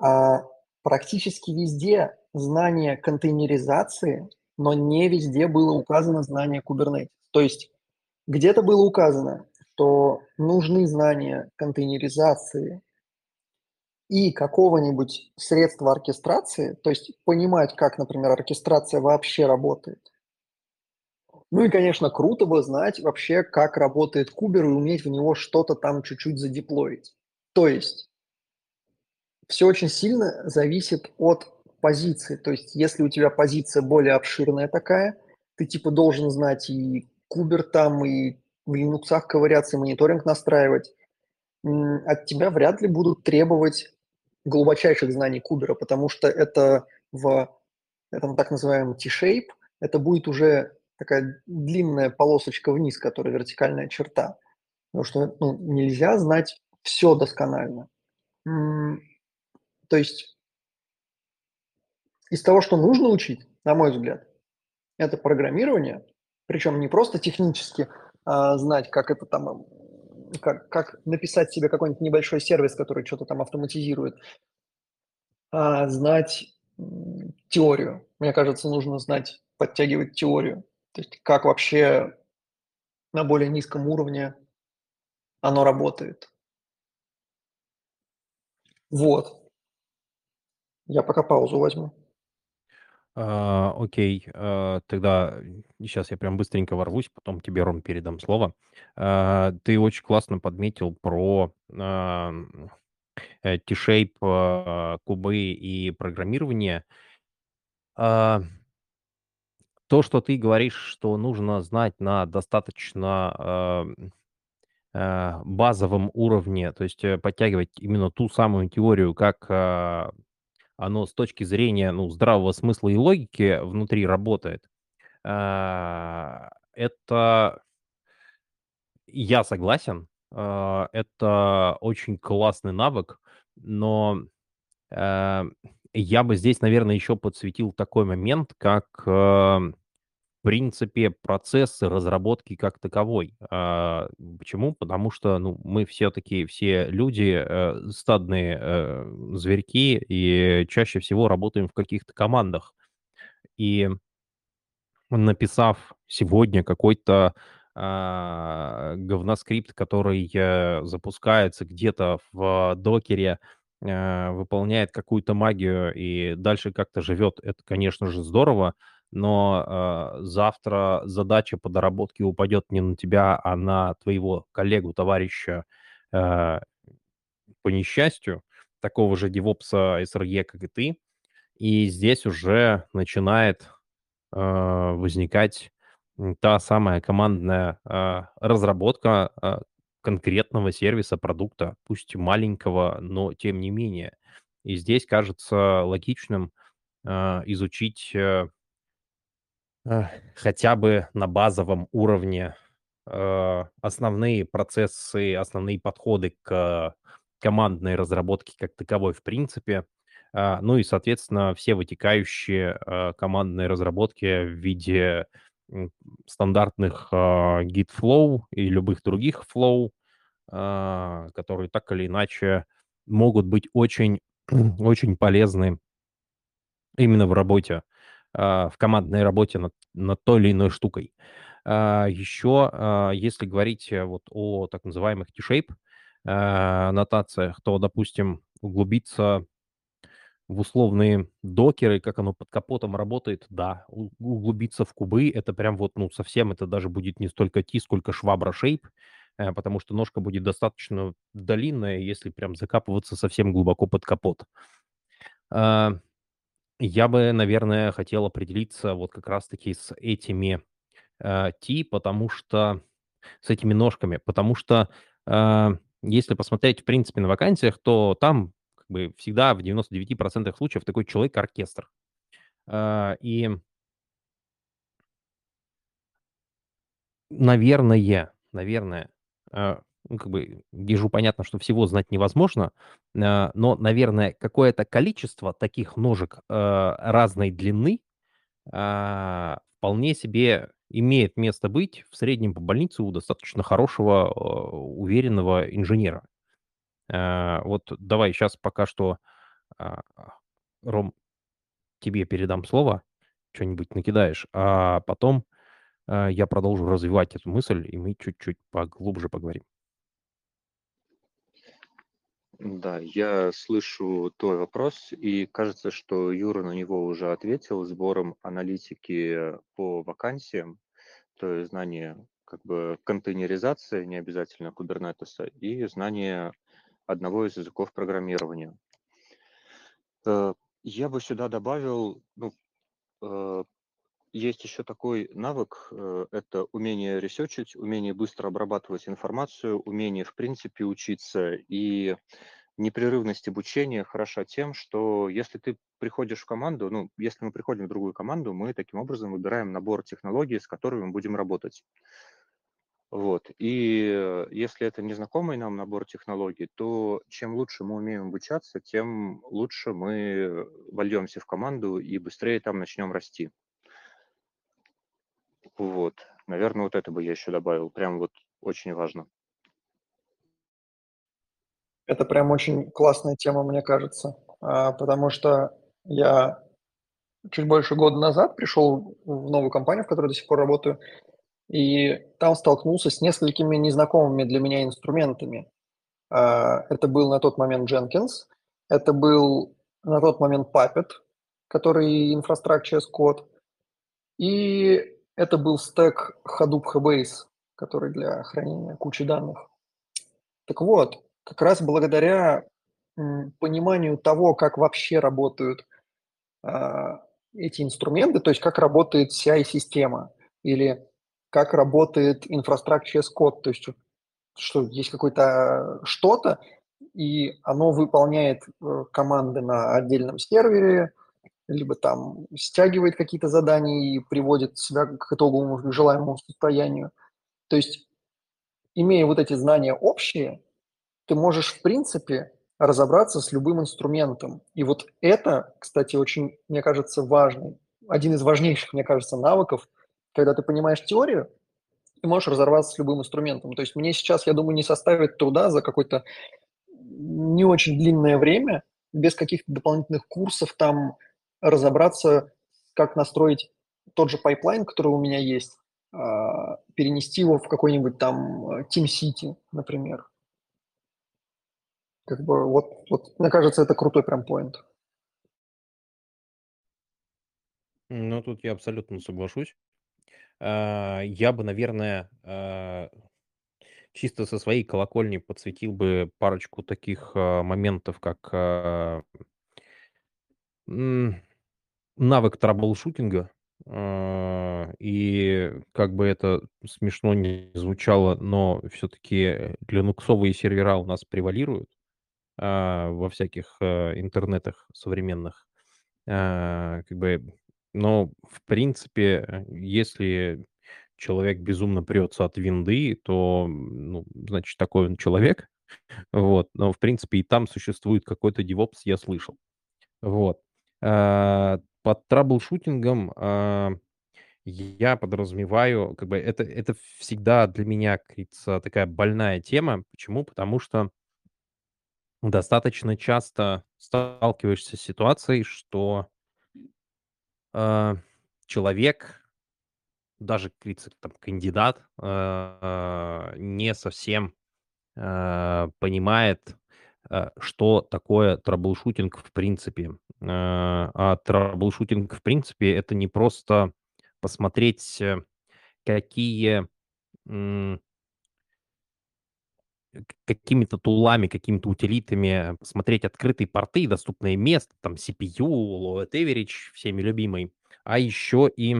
А практически везде знание контейнеризации, но не везде было указано знание Kubernetes. То есть где-то было указано, что нужны знания контейнеризации, и какого-нибудь средства оркестрации, то есть понимать, как, например, оркестрация вообще работает. Ну и, конечно, круто бы знать вообще, как работает кубер и уметь в него что-то там чуть-чуть задеплоить. То есть все очень сильно зависит от позиции. То есть если у тебя позиция более обширная такая, ты типа должен знать и кубер там, и в Linux ковыряться, и мониторинг настраивать, от тебя вряд ли будут требовать глубочайших знаний Кубера, потому что это в этом так называемом T-shape, это будет уже такая длинная полосочка вниз, которая вертикальная черта. Потому что ну, нельзя знать все досконально. То есть из того, что нужно учить, на мой взгляд, это программирование, причем не просто технически а, знать, как это там как, как написать себе какой-нибудь небольшой сервис, который что-то там автоматизирует, а знать теорию. Мне кажется, нужно знать, подтягивать теорию. То есть как вообще на более низком уровне оно работает. Вот. Я пока паузу возьму. А, окей, а, тогда сейчас я прям быстренько ворвусь, потом тебе, Ром, передам слово. А, ты очень классно подметил про а, э, T-shape, а, кубы и программирование. А, то, что ты говоришь, что нужно знать на достаточно а, а, базовом уровне, то есть э, подтягивать именно ту самую теорию, как оно с точки зрения, ну, здравого смысла и логики внутри работает, а, это я согласен, а, это очень классный навык, но а, я бы здесь, наверное, еще подсветил такой момент, как в принципе, процессы разработки как таковой. А, почему? Потому что ну, мы все-таки все люди, э, стадные э, зверьки, и чаще всего работаем в каких-то командах. И написав сегодня какой-то а, говноскрипт, который э, запускается где-то в докере, выполняет какую-то магию и дальше как-то живет, это, конечно же, здорово, но э, завтра задача по доработке упадет не на тебя, а на твоего коллегу, товарища, э, по несчастью, такого же девопса SRE, как и ты. И здесь уже начинает э, возникать та самая командная э, разработка э, конкретного сервиса, продукта, пусть маленького, но тем не менее. И здесь кажется логичным э, изучить э, хотя бы на базовом уровне э, основные процессы, основные подходы к командной разработке как таковой в принципе. А, ну и, соответственно, все вытекающие э, командные разработки в виде стандартных Git Flow и любых других Flow, которые так или иначе могут быть очень, очень полезны именно в работе, в командной работе над, над той или иной штукой. Еще, если говорить э, вот о так называемых T-shape, нотациях, то, допустим, углубиться в условные докеры, как оно под капотом работает, да, углубиться в кубы, это прям вот, ну, совсем, это даже будет не столько T, сколько швабра шейп, э, потому что ножка будет достаточно длинная, если прям закапываться совсем глубоко под капот. Я бы, наверное, хотел определиться вот как раз-таки с этими э, потому что с этими ножками, потому что э, если посмотреть, в принципе, на вакансиях, то там как бы всегда в 99% случаев такой человек-оркестр. Э, и, наверное, наверное, ну, как бы вижу, понятно, что всего знать невозможно, но, наверное, какое-то количество таких ножек разной длины вполне себе имеет место быть в среднем по больнице у достаточно хорошего, э, уверенного инженера. Э, вот давай сейчас пока что, а, Ром, тебе передам слово, что-нибудь накидаешь, а потом э, я продолжу развивать эту мысль, и мы чуть-чуть поглубже поговорим. Да, я слышу твой вопрос, и кажется, что Юра на него уже ответил сбором аналитики по вакансиям, то есть знание как бы контейнеризации, не обязательно кубернетеса, и знание одного из языков программирования. Э, я бы сюда добавил, ну, э, есть еще такой навык, э, это умение ресерчить, умение быстро обрабатывать информацию, умение, в принципе, учиться. И непрерывность обучения хороша тем, что если ты приходишь в команду, ну, если мы приходим в другую команду, мы таким образом выбираем набор технологий, с которыми мы будем работать. Вот. И если это незнакомый нам набор технологий, то чем лучше мы умеем обучаться, тем лучше мы вольемся в команду и быстрее там начнем расти. Вот. Наверное, вот это бы я еще добавил. Прям вот очень важно. Это прям очень классная тема, мне кажется, а, потому что я чуть больше года назад пришел в новую компанию, в которой до сих пор работаю, и там столкнулся с несколькими незнакомыми для меня инструментами. А, это был на тот момент Jenkins, это был на тот момент Puppet, который as Code, и это был стек Hadoop Hbase, который для хранения кучи данных. Так вот, как раз благодаря пониманию того, как вообще работают э, эти инструменты, то есть как работает CI-система или как работает инфраструктура code, то есть что есть какое-то что-то, и оно выполняет э, команды на отдельном сервере, либо там стягивает какие-то задания и приводит себя к итоговому желаемому состоянию. То есть, имея вот эти знания общие, ты можешь, в принципе, разобраться с любым инструментом. И вот это, кстати, очень, мне кажется, важный, один из важнейших, мне кажется, навыков, когда ты понимаешь теорию, ты можешь разобраться с любым инструментом. То есть мне сейчас, я думаю, не составит труда за какое-то не очень длинное время, без каких-то дополнительных курсов там разобраться, как настроить тот же pipeline, который у меня есть, а, перенести его в какой-нибудь там э, TeamCity, например. Как бы вот, вот мне кажется, это крутой прям поинт. Ну, тут я абсолютно соглашусь. А, я бы, наверное, а, чисто со своей колокольни подсветил бы парочку таких, моментов, как, навык траблшутинга. А, и как бы это смешно не звучало, но все-таки линуксовые сервера у нас превалируют, а, во всяких, а, интернетах современных. А, как бы, но в принципе, э, если человек безумно прется от винды, то, ну, значит, такой он человек. Вот. Но, в принципе, и там существует какой-то DevOps, я слышал. Вот. Под траблшутингом, а, я подразумеваю, как бы это это всегда для меня, как такая больная тема. Почему? Потому что достаточно часто сталкиваешься с ситуацией, что а, человек, даже, как там, кандидат, а, не совсем, а, понимает, что такое troubleshooting в принципе. А, а troubleshooting в принципе- это не просто посмотреть, э, какие, э, какими-то тулами, какими-то утилитами посмотреть открытые порты, доступное место, там CPU, low average, всеми любимый, а еще и,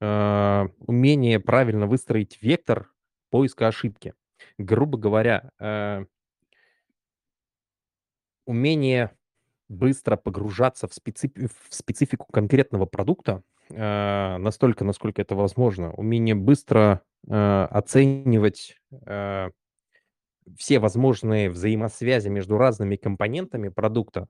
а, умение правильно выстроить вектор поиска ошибки. Грубо говоря, а умение быстро погружаться в специфи в специфику конкретного продукта, а, настолько, насколько это возможно, умение быстро, а, оценивать, а, все возможные взаимосвязи между разными компонентами продукта,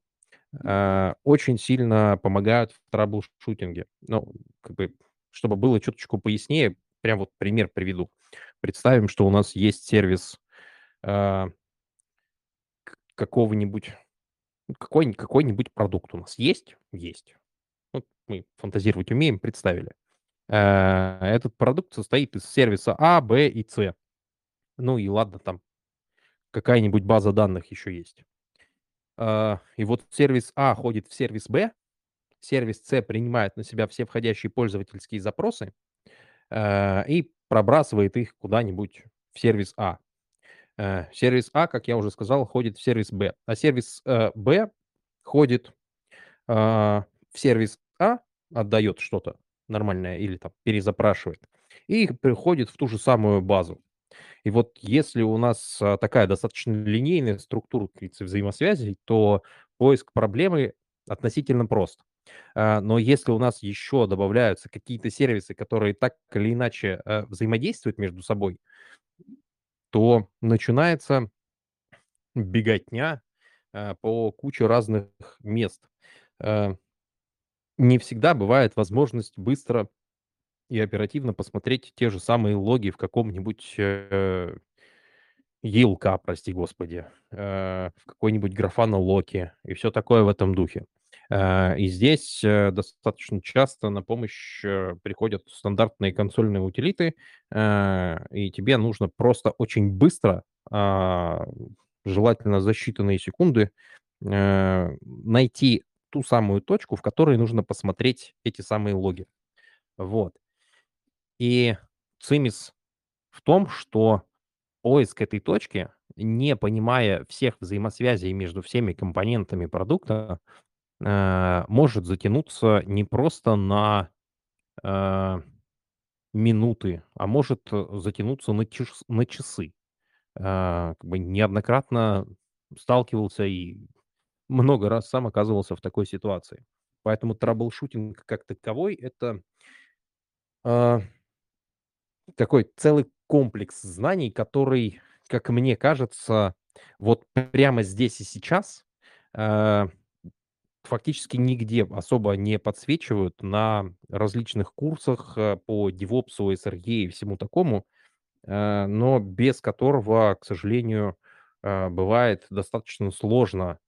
а, очень сильно помогают в траблшутинге. Ну, как бы, чтобы было чуточку пояснее, прям вот пример приведу. Представим, что у нас есть сервис, к какого-нибудь, какой какой-нибудь продукт у нас есть? Есть. Вот мы фантазировать умеем, представили. А, этот продукт состоит из сервиса А, Б и С. Ну и ладно, там какая-нибудь база данных еще есть. А, и вот сервис А ходит в сервис Б, сервис С принимает на себя все входящие пользовательские запросы, а, и пробрасывает их куда-нибудь в сервис А. Э, сервис А, как я уже сказал, ходит в сервис Б, а сервис, э, Б ходит, а, в сервис А, отдает что-то нормальное или там перезапрашивает, и приходит в ту же самую базу. И вот если у нас, такая достаточно линейная структура, взаимосвязей, то поиск проблемы относительно прост. Но если у нас еще добавляются какие-то сервисы, которые так или иначе, э, взаимодействуют между собой, то начинается беготня, а, по куче разных мест. А, не всегда бывает возможность быстро и оперативно посмотреть те же самые логи в каком-нибудь, э, ELK, прости господи, э, в какой-нибудь Grafana локе и всё такое в этом духе. А, и здесь, э, достаточно часто на помощь, э, приходят стандартные консольные утилиты, и тебе нужно просто очень быстро, а, желательно за считанные секунды, найти ту самую точку, в которой нужно посмотреть эти самые логи. Вот. И цимис в том, что поиск этой точки, не понимая всех взаимосвязей между всеми компонентами продукта, а, может затянуться не просто на, а, минуты, а может затянуться на чес на часы. Как бы неоднократно сталкивался и много раз сам оказывался в такой ситуации. Поэтому траблшутинг как таковой- это а такой целый комплекс знаний, который, как мне кажется, вот прямо здесь и сейчас, фактически нигде особо не подсвечивают на различных курсах, а, по девопсу, SRE и всему такому, а, но без которого, к сожалению, а, бывает достаточно сложно,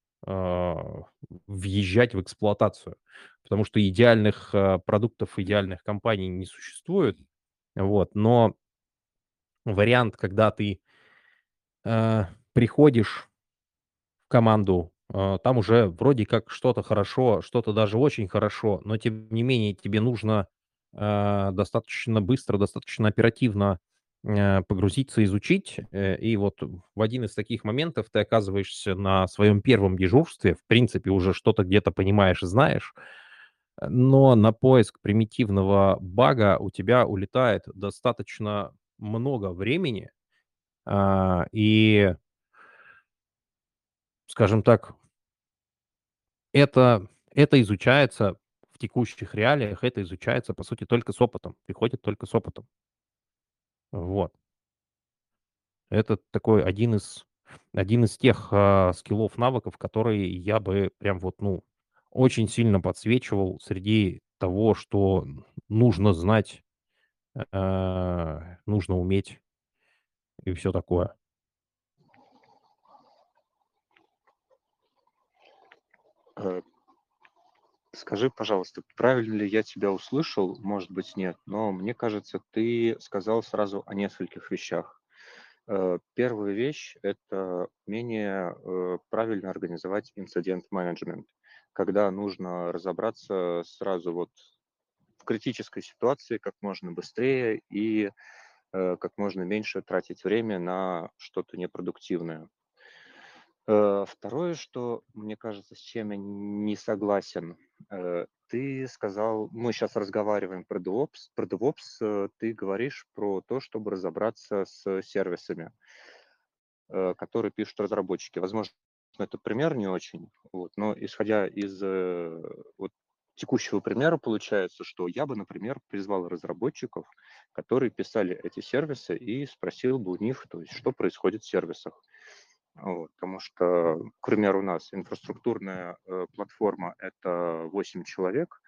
въезжать в эксплуатацию. Потому что идеальных, продуктов, идеальных компаний не существует. Вот, но вариант, когда ты, приходишь в команду, там уже вроде как что-то хорошо, что-то даже очень хорошо, но тем не менее тебе нужно, а, достаточно быстро, достаточно оперативно, э, погрузиться, изучить. Э, и вот в один из таких моментов ты оказываешься на своем первом дежурстве, в принципе, уже что-то где-то понимаешь и знаешь, но на поиск примитивного бага у тебя улетает достаточно много времени, а, и, скажем так, это, это изучается в текущих реалиях, это изучается, по сути, только с опытом, приходит только с опытом. Вот. Это такой один из один из тех, а, скиллов, навыков, которые я бы прям вот, ну, очень сильно подсвечивал среди того, что нужно знать, а, нужно уметь и все такое. Скажи, пожалуйста, правильно ли я тебя услышал? Может быть, нет, но мне кажется, ты сказал сразу о нескольких вещах. Э, первая вещь– это умение э, правильно организовать инцидент-менеджмент, когда нужно разобраться сразу вот в критической ситуации как можно быстрее и э, как можно меньше тратить время на что-то непродуктивное. Второе, что, мне кажется, с чем я не согласен, ты сказал, мы сейчас разговариваем про DevOps, про DevOps э, ты говоришь про то, чтобы разобраться с сервисами, э, которые пишут разработчики. Возможно, это пример не очень, вот, но исходя из э, вот, текущего примера получается, что я бы, например, призвал разработчиков, которые писали эти сервисы, и спросил бы у них, то есть, что происходит в сервисах. Вот, потому что, к примеру, у нас инфраструктурная э, платформа – это 8 человек,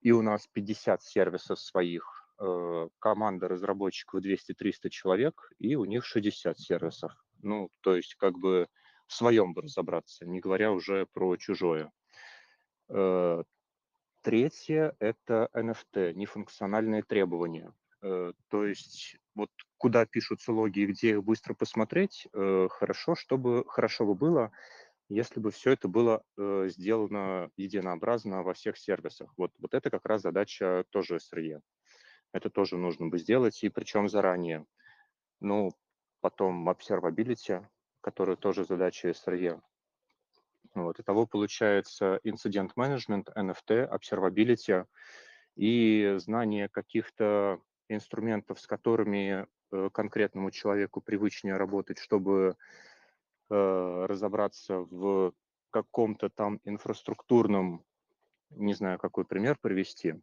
и у нас 50 сервисов своих, э, команда разработчиков 200-300 человек, и у них 60 сервисов. Ну, то есть как бы в своем бы разобраться, не говоря уже про чужое. Э, третье – это NFT, нефункциональные требования. Э, то есть вот куда пишутся логи и где их быстро посмотреть, э, хорошо, чтобы хорошо бы было, если бы все это было э, сделано единообразно во всех сервисах. Вот, вот это как раз задача тоже SRE. Это тоже нужно бы сделать, и причем заранее. Ну, потом observability, который тоже задача SRE. Вот, итого получается incident management, NFT, observability и знание каких-то инструментов, с которыми конкретному человеку привычнее работать, чтобы э, разобраться в каком-то там инфраструктурном, не знаю, какой пример привести.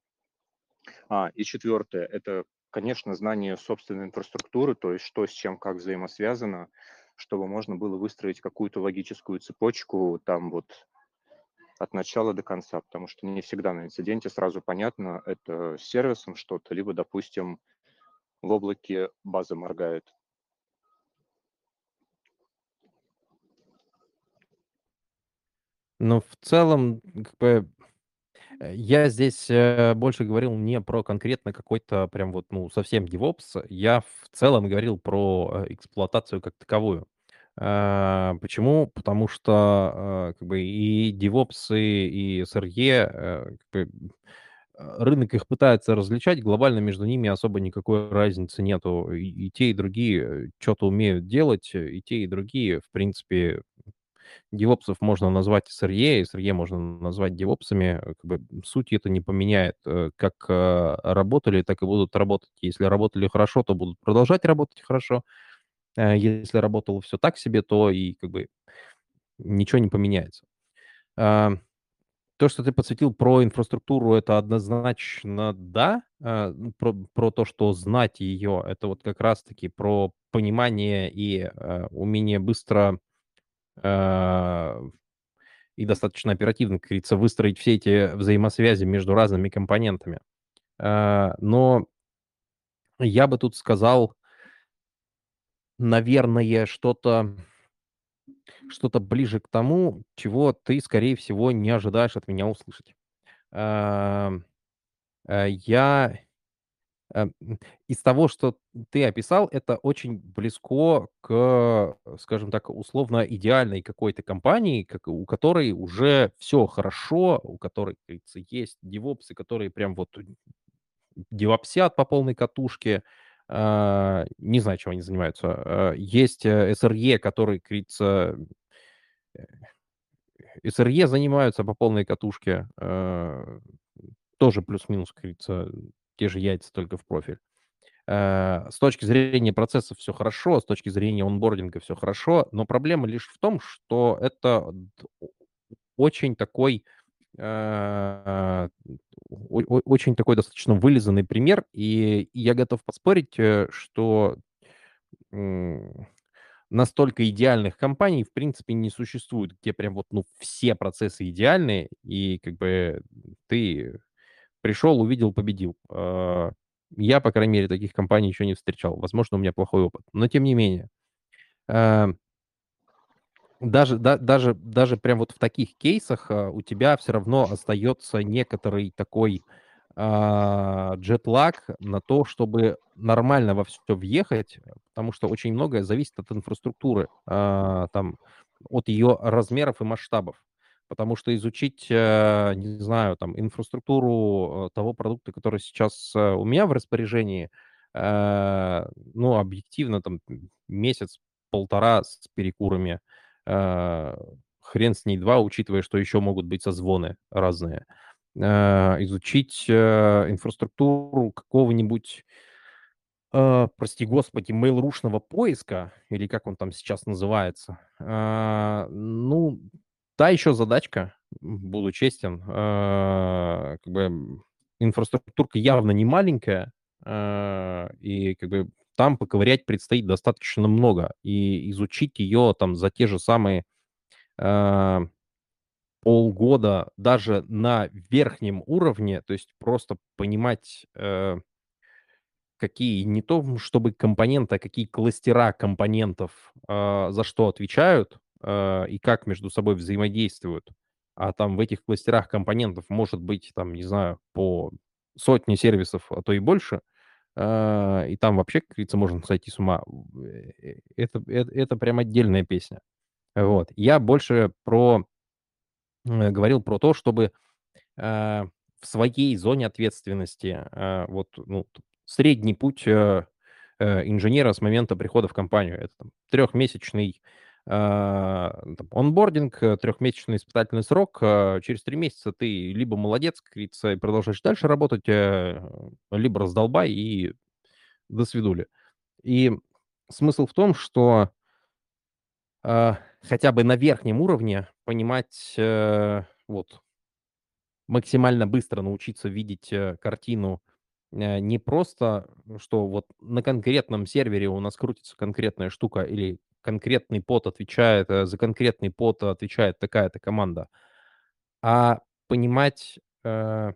А, и четвертое, это, конечно, знание собственной инфраструктуры, то есть что с чем как взаимосвязано, чтобы можно было выстроить какую-то логическую цепочку, там вот от начала до конца, потому что не всегда на инциденте сразу понятно, это с сервисом что-то, либо, допустим, в облаке база моргает. Но в целом, как бы, э, я здесь э, больше говорил не про конкретно какой-то прям вот, ну, совсем DevOps. Я в целом говорил про э, эксплуатацию как таковую. Почему? Потому что, как бы и девопсы, и SRE, как бы, рынок их пытается различать, глобально между ними особо никакой разницы нету. И, и те, и другие что-то умеют делать, и те, и другие, в принципе, девопсов можно назвать SRE, SRE можно назвать девопсами. Как бы суть это не поменяет. Э, как работали, так и будут работать. Если работали хорошо, то будут продолжать работать хорошо. Э, если работало все так себе, то и как бы ничего не поменяется. То, что ты подсветил про инфраструктуру, это однозначно да. А, ну, про про то, что знать ее, это вот как раз таки про понимание и, э, умение быстро, а, и достаточно оперативно, как говорится, выстроить все эти взаимосвязи между разными компонентами. Но я бы тут сказал наверное, что-то что-то ближе к тому, чего ты, скорее всего, не ожидаешь от меня услышать. Э, я, э, из того, что ты описал, это очень близко к, скажем так, условно идеальной какой-то компании, как у которой уже все хорошо, у которой, как есть девопсы, которые прям вот девопсят по полной катушке, не знаю, чем они занимаются. А, есть SRE, который, как говорится, SRE занимаются по полной катушке. А, тоже плюс-минус, говорится, те же яйца, только в профиль. А, с точки зрения процессов все хорошо, с точки зрения онбординга все хорошо, но проблема лишь в том, что это очень такой а, очень такой достаточно вылизанный пример, и я готов поспорить, э, что настолько идеальных компаний, в принципе, не существует, где прям вот, ну, все процессы идеальные, и как бы ты пришел, увидел, победил. А, я, по крайней мере, таких компаний еще не встречал. Возможно, у меня плохой опыт. Но тем не менее. Даже, да, даже, даже прям вот в таких кейсах а, у тебя все равно остается некоторый такой а, джетлаг на то, чтобы нормально во все въехать, потому что очень многое зависит от инфраструктуры, а, там, от ее размеров и масштабов. Потому что изучить, э, не знаю, там, инфраструктуру э, того продукта, который сейчас э, у меня в распоряжении, ну, объективно, там, месяц-полтора с перекурами – хрен с ней два, учитывая, что еще могут быть созвоны разные. А, изучить э, инфраструктуру какого-нибудь, а, прости господи, мейлрушного поиска, или как он там сейчас называется, ну, та еще задачка, буду честен. Как бы инфраструктурка явно не маленькая, и как бы там поковырять предстоит достаточно много. И изучить ее там за те же самые э, полгода даже на верхнем уровне, то есть просто понимать, э, какие не то чтобы компоненты, а какие кластера компонентов э, за что отвечают э, и как между собой взаимодействуют. А там в этих кластерах компонентов может быть, там, не знаю, по сотни сервисов, а то и больше – и там вообще, как говорится, можно сойти с ума. Э, это, это, это прям отдельная песня. Вот. Я больше про э, говорил про то, чтобы э, в своей зоне ответственности э, вот ну, средний путь э, инженера с момента прихода в компанию это там, трехмесячный а, онбординг, э, трехмесячный испытательный срок. А, через три месяца ты либо молодец, как говорится, и продолжаешь дальше работать, э, либо раздолбай и до свидули. И смысл в том, что э, хотя бы на верхнем уровне понимать, э, вот, максимально быстро научиться видеть картину не просто, что вот на конкретном сервере у нас крутится конкретная штука или конкретный под отвечает, э, за конкретный под отвечает такая-то команда, а понимать э,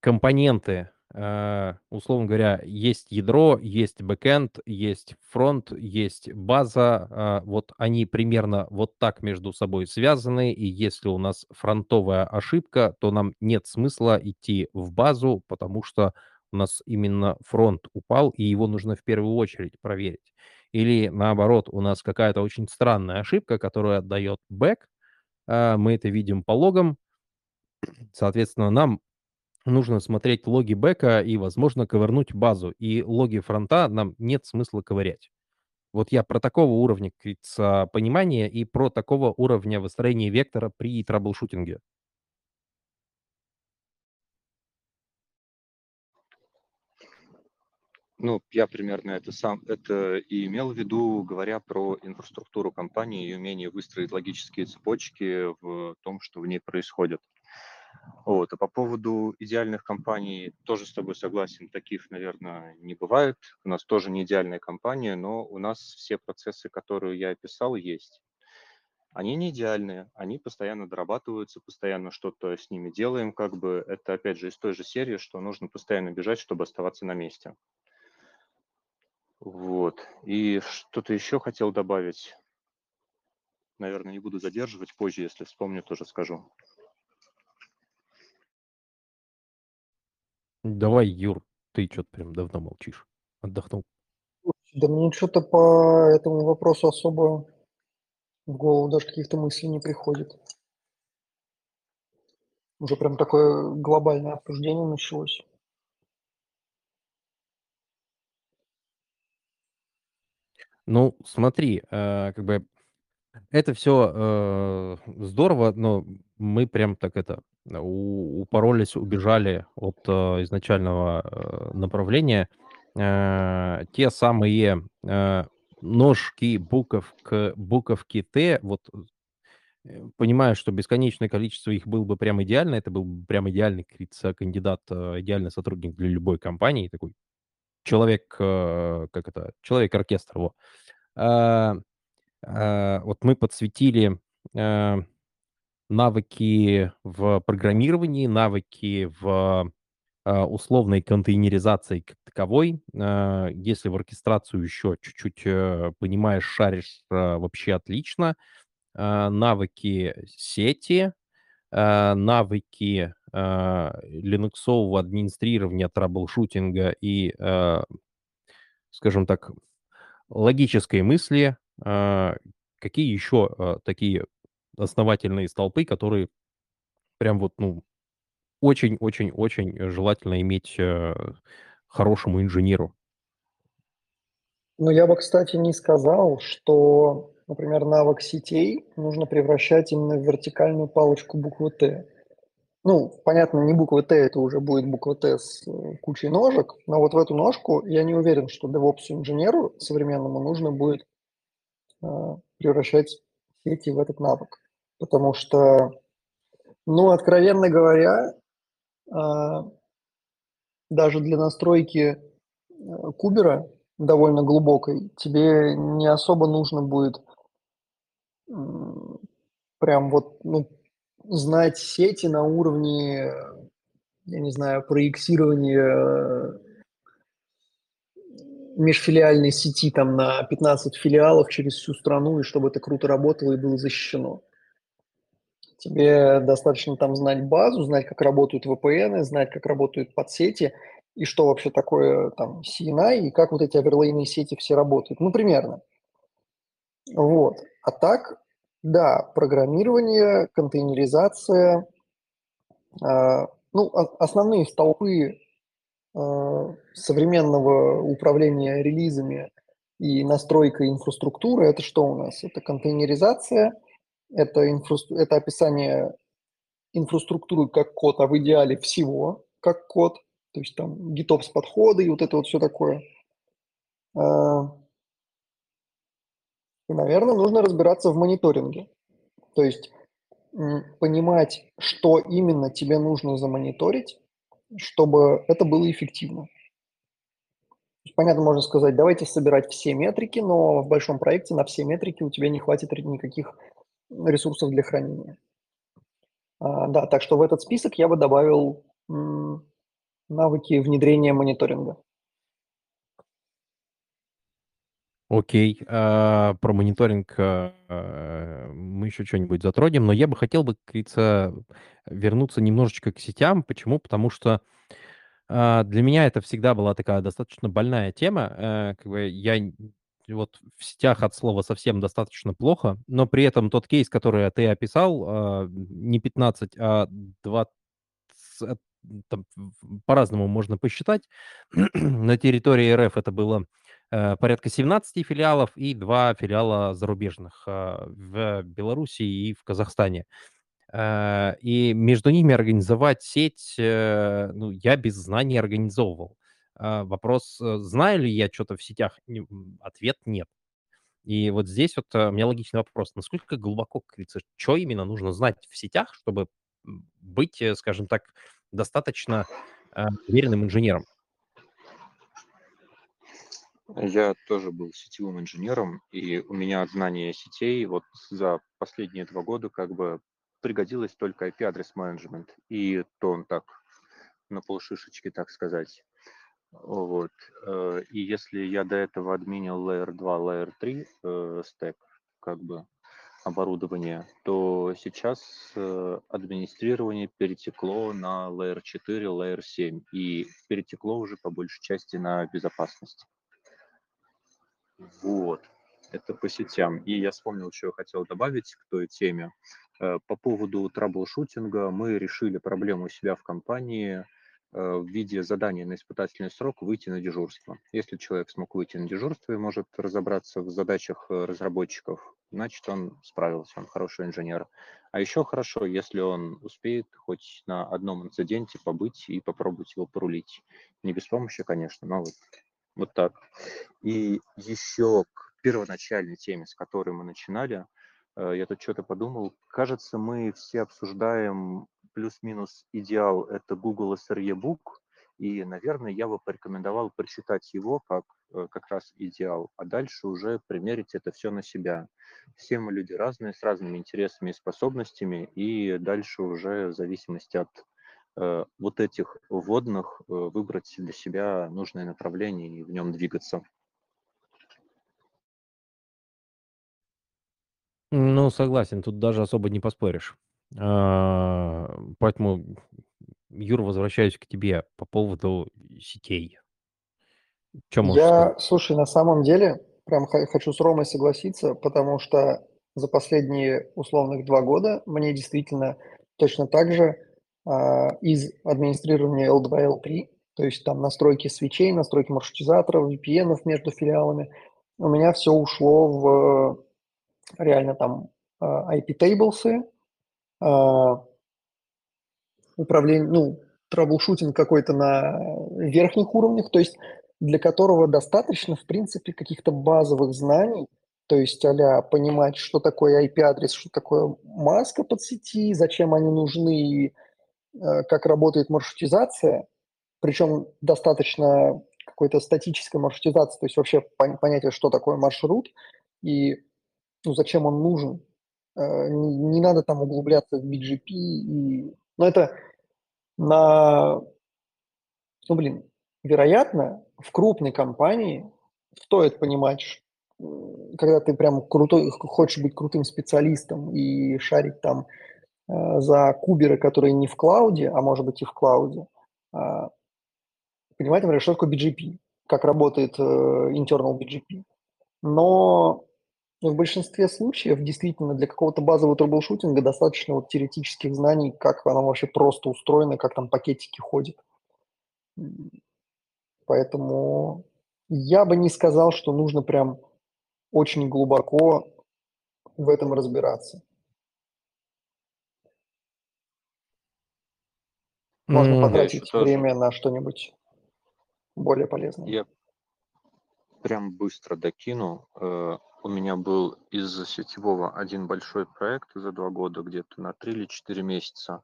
компоненты, э, условно говоря, есть ядро, есть бэкэнд, есть фронт, есть база, э, вот они примерно вот так между собой связаны, и если у нас фронтовая ошибка, то нам нет смысла идти в базу, потому что у нас именно фронт упал, и его нужно в первую очередь проверить. Или наоборот, у нас какая-то очень странная ошибка, которая отдает бэк, а, мы это видим по логам, соответственно, нам нужно смотреть логи бэка и, возможно, ковырнуть базу. И логи фронта нам нет смысла ковырять. Вот я про такого уровня, понимания и про такого уровня выстроения вектора при траблшутинге. Ну, я примерно это сам это и имел в виду, говоря про инфраструктуру компании и умение выстроить логические цепочки в том, что в ней происходит. Вот. А по поводу идеальных компаний тоже с тобой согласен. Таких, наверное, не бывает. У нас тоже не идеальная компания, но у нас все процессы, которые я описал, есть. Они не идеальные, они постоянно дорабатываются, постоянно что-то с ними делаем. Как бы это, опять же, из той же серии, что нужно постоянно бежать, чтобы оставаться на месте. Вот. И что-то еще хотел добавить. Наверное, не буду задерживать, позже, если вспомню, тоже скажу. Давай, Юр, ты что-то прям давно молчишь. Отдохнул. Да мне что-то по этому вопросу особо в голову даже каких-то мыслей не приходит. Уже прям такое глобальное обсуждение началось. Ну, смотри, э, как бы это все э, здорово, но мы прям так это у упоролись, убежали от, э, изначального, э, направления. Э, те самые, э, ножки буковк буковки Т, вот, э, понимая, что бесконечное количество их было бы прям идеально, это был бы прям идеальный, как кандидат, э, идеальный сотрудник для любой компании, такой человек, э, как это, человек-оркестр, во. А а, вот мы подсветили, э, навыки в программировании, навыки в, условной контейнеризации как таковой. Если в оркестрацию еще чуть-чуть, э, понимаешь, шаришь, вообще отлично. Навыки сети, навыки, линуксового администрирования, траблшутинга и, а, скажем так, логической мысли. А, какие еще, такие основательные столпы, которые прям вот, ну, очень очень очень желательно иметь, э, хорошему инженеру? Ну, я бы, кстати, не сказал, что, например, навык сетей нужно превращать именно в вертикальную палочку буквы Т. Ну, понятно, не буква Т, это уже будет буква Т с э, кучей ножек, но вот в эту ножку я не уверен, что девопсу-инженеру современному нужно будет э, превращать сети в этот навык. Потому что, ну, откровенно говоря, э, даже для настройки э, кубера довольно глубокой тебе не особо нужно будет м, прям вот, ну, знать сети на уровне, я не знаю, проектирования межфилиальной сети там на 15 филиалов через всю страну, и чтобы это круто работало и было защищено. Тебе достаточно там знать базу, знать, как работают VPN, знать, как работают подсети, и что вообще такое там CNI, и как вот эти оверлейные сети все работают. Ну, примерно. Вот. А так, да, программирование, контейнеризация, э, ну, основные столпы э, современного управления релизами и настройкой инфраструктуры, это что у нас? Это контейнеризация, это, инфра... это описание инфраструктуры как код, а в идеале всего как код, то есть там GitOps подходы и вот это вот все такое. И, наверное, нужно разбираться в мониторинге. То есть понимать, что именно тебе нужно замониторить, чтобы это было эффективно. Понятно, можно сказать, давайте собирать все метрики, но в большом проекте на все метрики у тебя не хватит никаких ресурсов для хранения. А, да, так что в этот список я бы добавил навыки внедрения мониторинга. Окей, а, про мониторинг, а, мы еще что-нибудь затронем, но я бы хотел бы, как говорится, вернуться немножечко к сетям. Почему? Потому что, а, для меня это всегда была такая достаточно больная тема. Э, как бы я вот в сетях от слова совсем достаточно плохо, но при этом тот кейс, который ты описал, а, не 15, а 20, там по-разному можно посчитать. На территории РФ это было э, порядка 17 филиалов и два филиала зарубежных э, в Беларуси и в Казахстане. Э, и между ними организовать сеть, э, ну, я без знаний организовывал. Э, вопрос, э, знаю ли я что-то в сетях? Ответ нет. И вот здесь вот у меня логичный вопрос. Насколько глубоко, как говорится, что именно нужно знать в сетях, чтобы быть, скажем так, достаточно э, уверенным инженером? Я тоже был сетевым инженером, и у меня знание сетей вот за последние два года как бы пригодилось только IP-адрес менеджмент, и то он так на полшишечки, так сказать. Вот. Э, и если я до этого админил Layer 2, Layer 3 э, стек, как бы оборудование, то сейчас э, администрирование перетекло на Layer 4, Layer 7 и перетекло уже по большей части на безопасность. Вот, это по сетям. И я вспомнил, что я хотел добавить к той теме. По поводу траблшутинга мы решили проблему у себя в компании э, в виде задания на испытательный срок выйти на дежурство. Если человек смог выйти на дежурство и может разобраться в задачах э, разработчиков, значит, он справился, он хороший инженер. А еще хорошо, если он успеет хоть на одном инциденте побыть и попробовать его порулить. Не без помощи, конечно, но вот, вот так. И еще к первоначальной теме, с которой мы начинали, э, я тут что-то подумал. Кажется, мы все обсуждаем плюс-минус идеал – это Google SRE Book, и, наверное, я бы порекомендовал прочитать его как э, как раз идеал, а дальше уже примерить это все на себя. Все мы люди разные, с разными интересами и способностями, и дальше уже в зависимости от вот этих вводных э, выбрать для себя нужное направление и в нем двигаться. Ну, согласен, тут даже особо не поспоришь. А, поэтому, Юр, возвращаюсь к тебе по поводу сетей. Сказать? Я, слушай, на самом деле, прям хочу с Ромой согласиться, потому что за последние условных два года мне действительно точно так же из администрирования L2, L3, то есть там настройки свечей, настройки маршрутизаторов, VPN между филиалами, у меня все ушло в реально там а, IP-таблсы, а, управление, ну, траблшутинг какой-то на верхних уровнях, то есть для которого достаточно, в принципе, каких-то базовых знаний, то есть а понимать, что такое IP-адрес, что такое маска под сети, зачем они нужны, как работает маршрутизация, причем достаточно какой-то статической маршрутизации, то есть вообще понятие, что такое маршрут и ну, зачем он нужен. Э, не, надо там углубляться в BGP. И... Но это на... Ну, блин, вероятно, в крупной компании стоит понимать, когда ты прям крутой, хочешь быть крутым специалистом и шарить там э, за куберы, которые не в клауде, а может быть и в клауде, э, понимать, например, что такое BGP, как работает э, internal BGP. Но в большинстве случаев действительно для какого-то базового трэблшутинга достаточно вот теоретических знаний, как оно вообще просто устроено, как там пакетики ходят. Поэтому я бы не сказал, что нужно прям очень глубоко в этом разбираться. Можно потратить время на что-нибудь более полезное. Я прям быстро докину. Э, у меня был из сетевого один большой проект за два года, где-то на три или четыре месяца.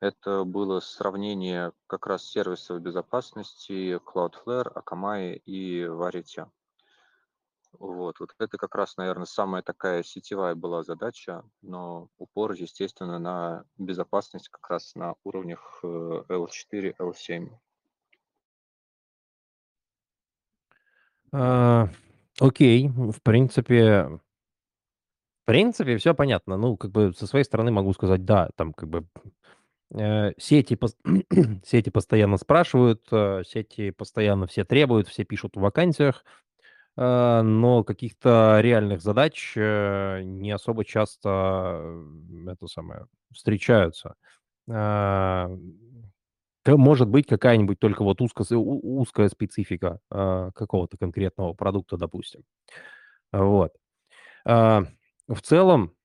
Это было сравнение как раз сервисов безопасности Cloudflare, Akamai и Verity. Вот, вот это как раз, наверное, самая такая сетевая была задача, но упор, естественно, на безопасность как раз на уровнях L4, э, L7. А, окей, в принципе, в принципе, все понятно. Ну, как бы со своей стороны могу сказать, да, там как бы Э, сети, сети постоянно спрашивают, э, сети постоянно все требуют, все пишут в вакансиях, но каких-то реальных задач не особо часто это самое встречаются. Может быть, какая-нибудь только вот узкая, узкая специфика какого-то конкретного продукта, допустим. Вот. В целом,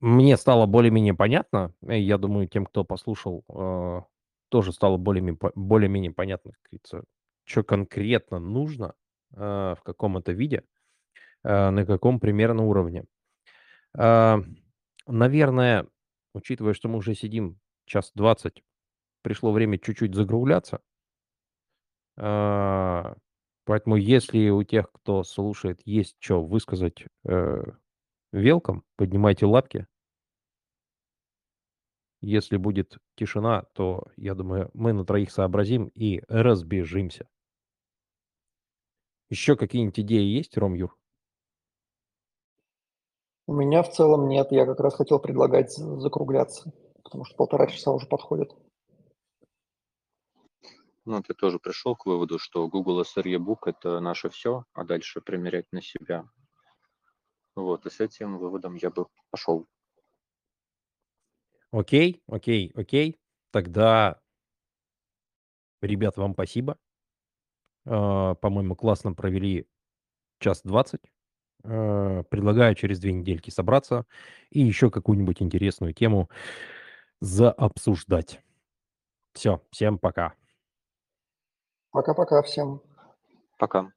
мне стало более-менее понятно. Э, я думаю, тем, кто послушал, э, тоже стало более-менее, более-менее понятно, что конкретно нужно э, в каком это виде, на каком примерно уровне. Наверное, учитывая, что мы уже сидим час двадцать, пришло время чуть-чуть загругляться. Поэтому, если у тех, кто слушает, есть что высказать, велком, поднимайте лапки. Если будет тишина, то, я думаю, мы на троих сообразим и разбежимся. Еще какие-нибудь идеи есть, Ром Юр? У меня в целом нет. Я как раз хотел предлагать закругляться, потому что полтора часа уже подходит. Ну, ты тоже пришел к выводу, что Google SRE Book – это наше все, а дальше примерять на себя. Вот, и с этим выводом я бы пошел. Окей, окей, окей. Тогда Ребят, вам спасибо. А, по-моему, классно провели час 20. А, предлагаю через 2 недельки собраться и еще какую-нибудь интересную тему заобсуждать. Всё, всем пока. Пока-пока всем. Пока.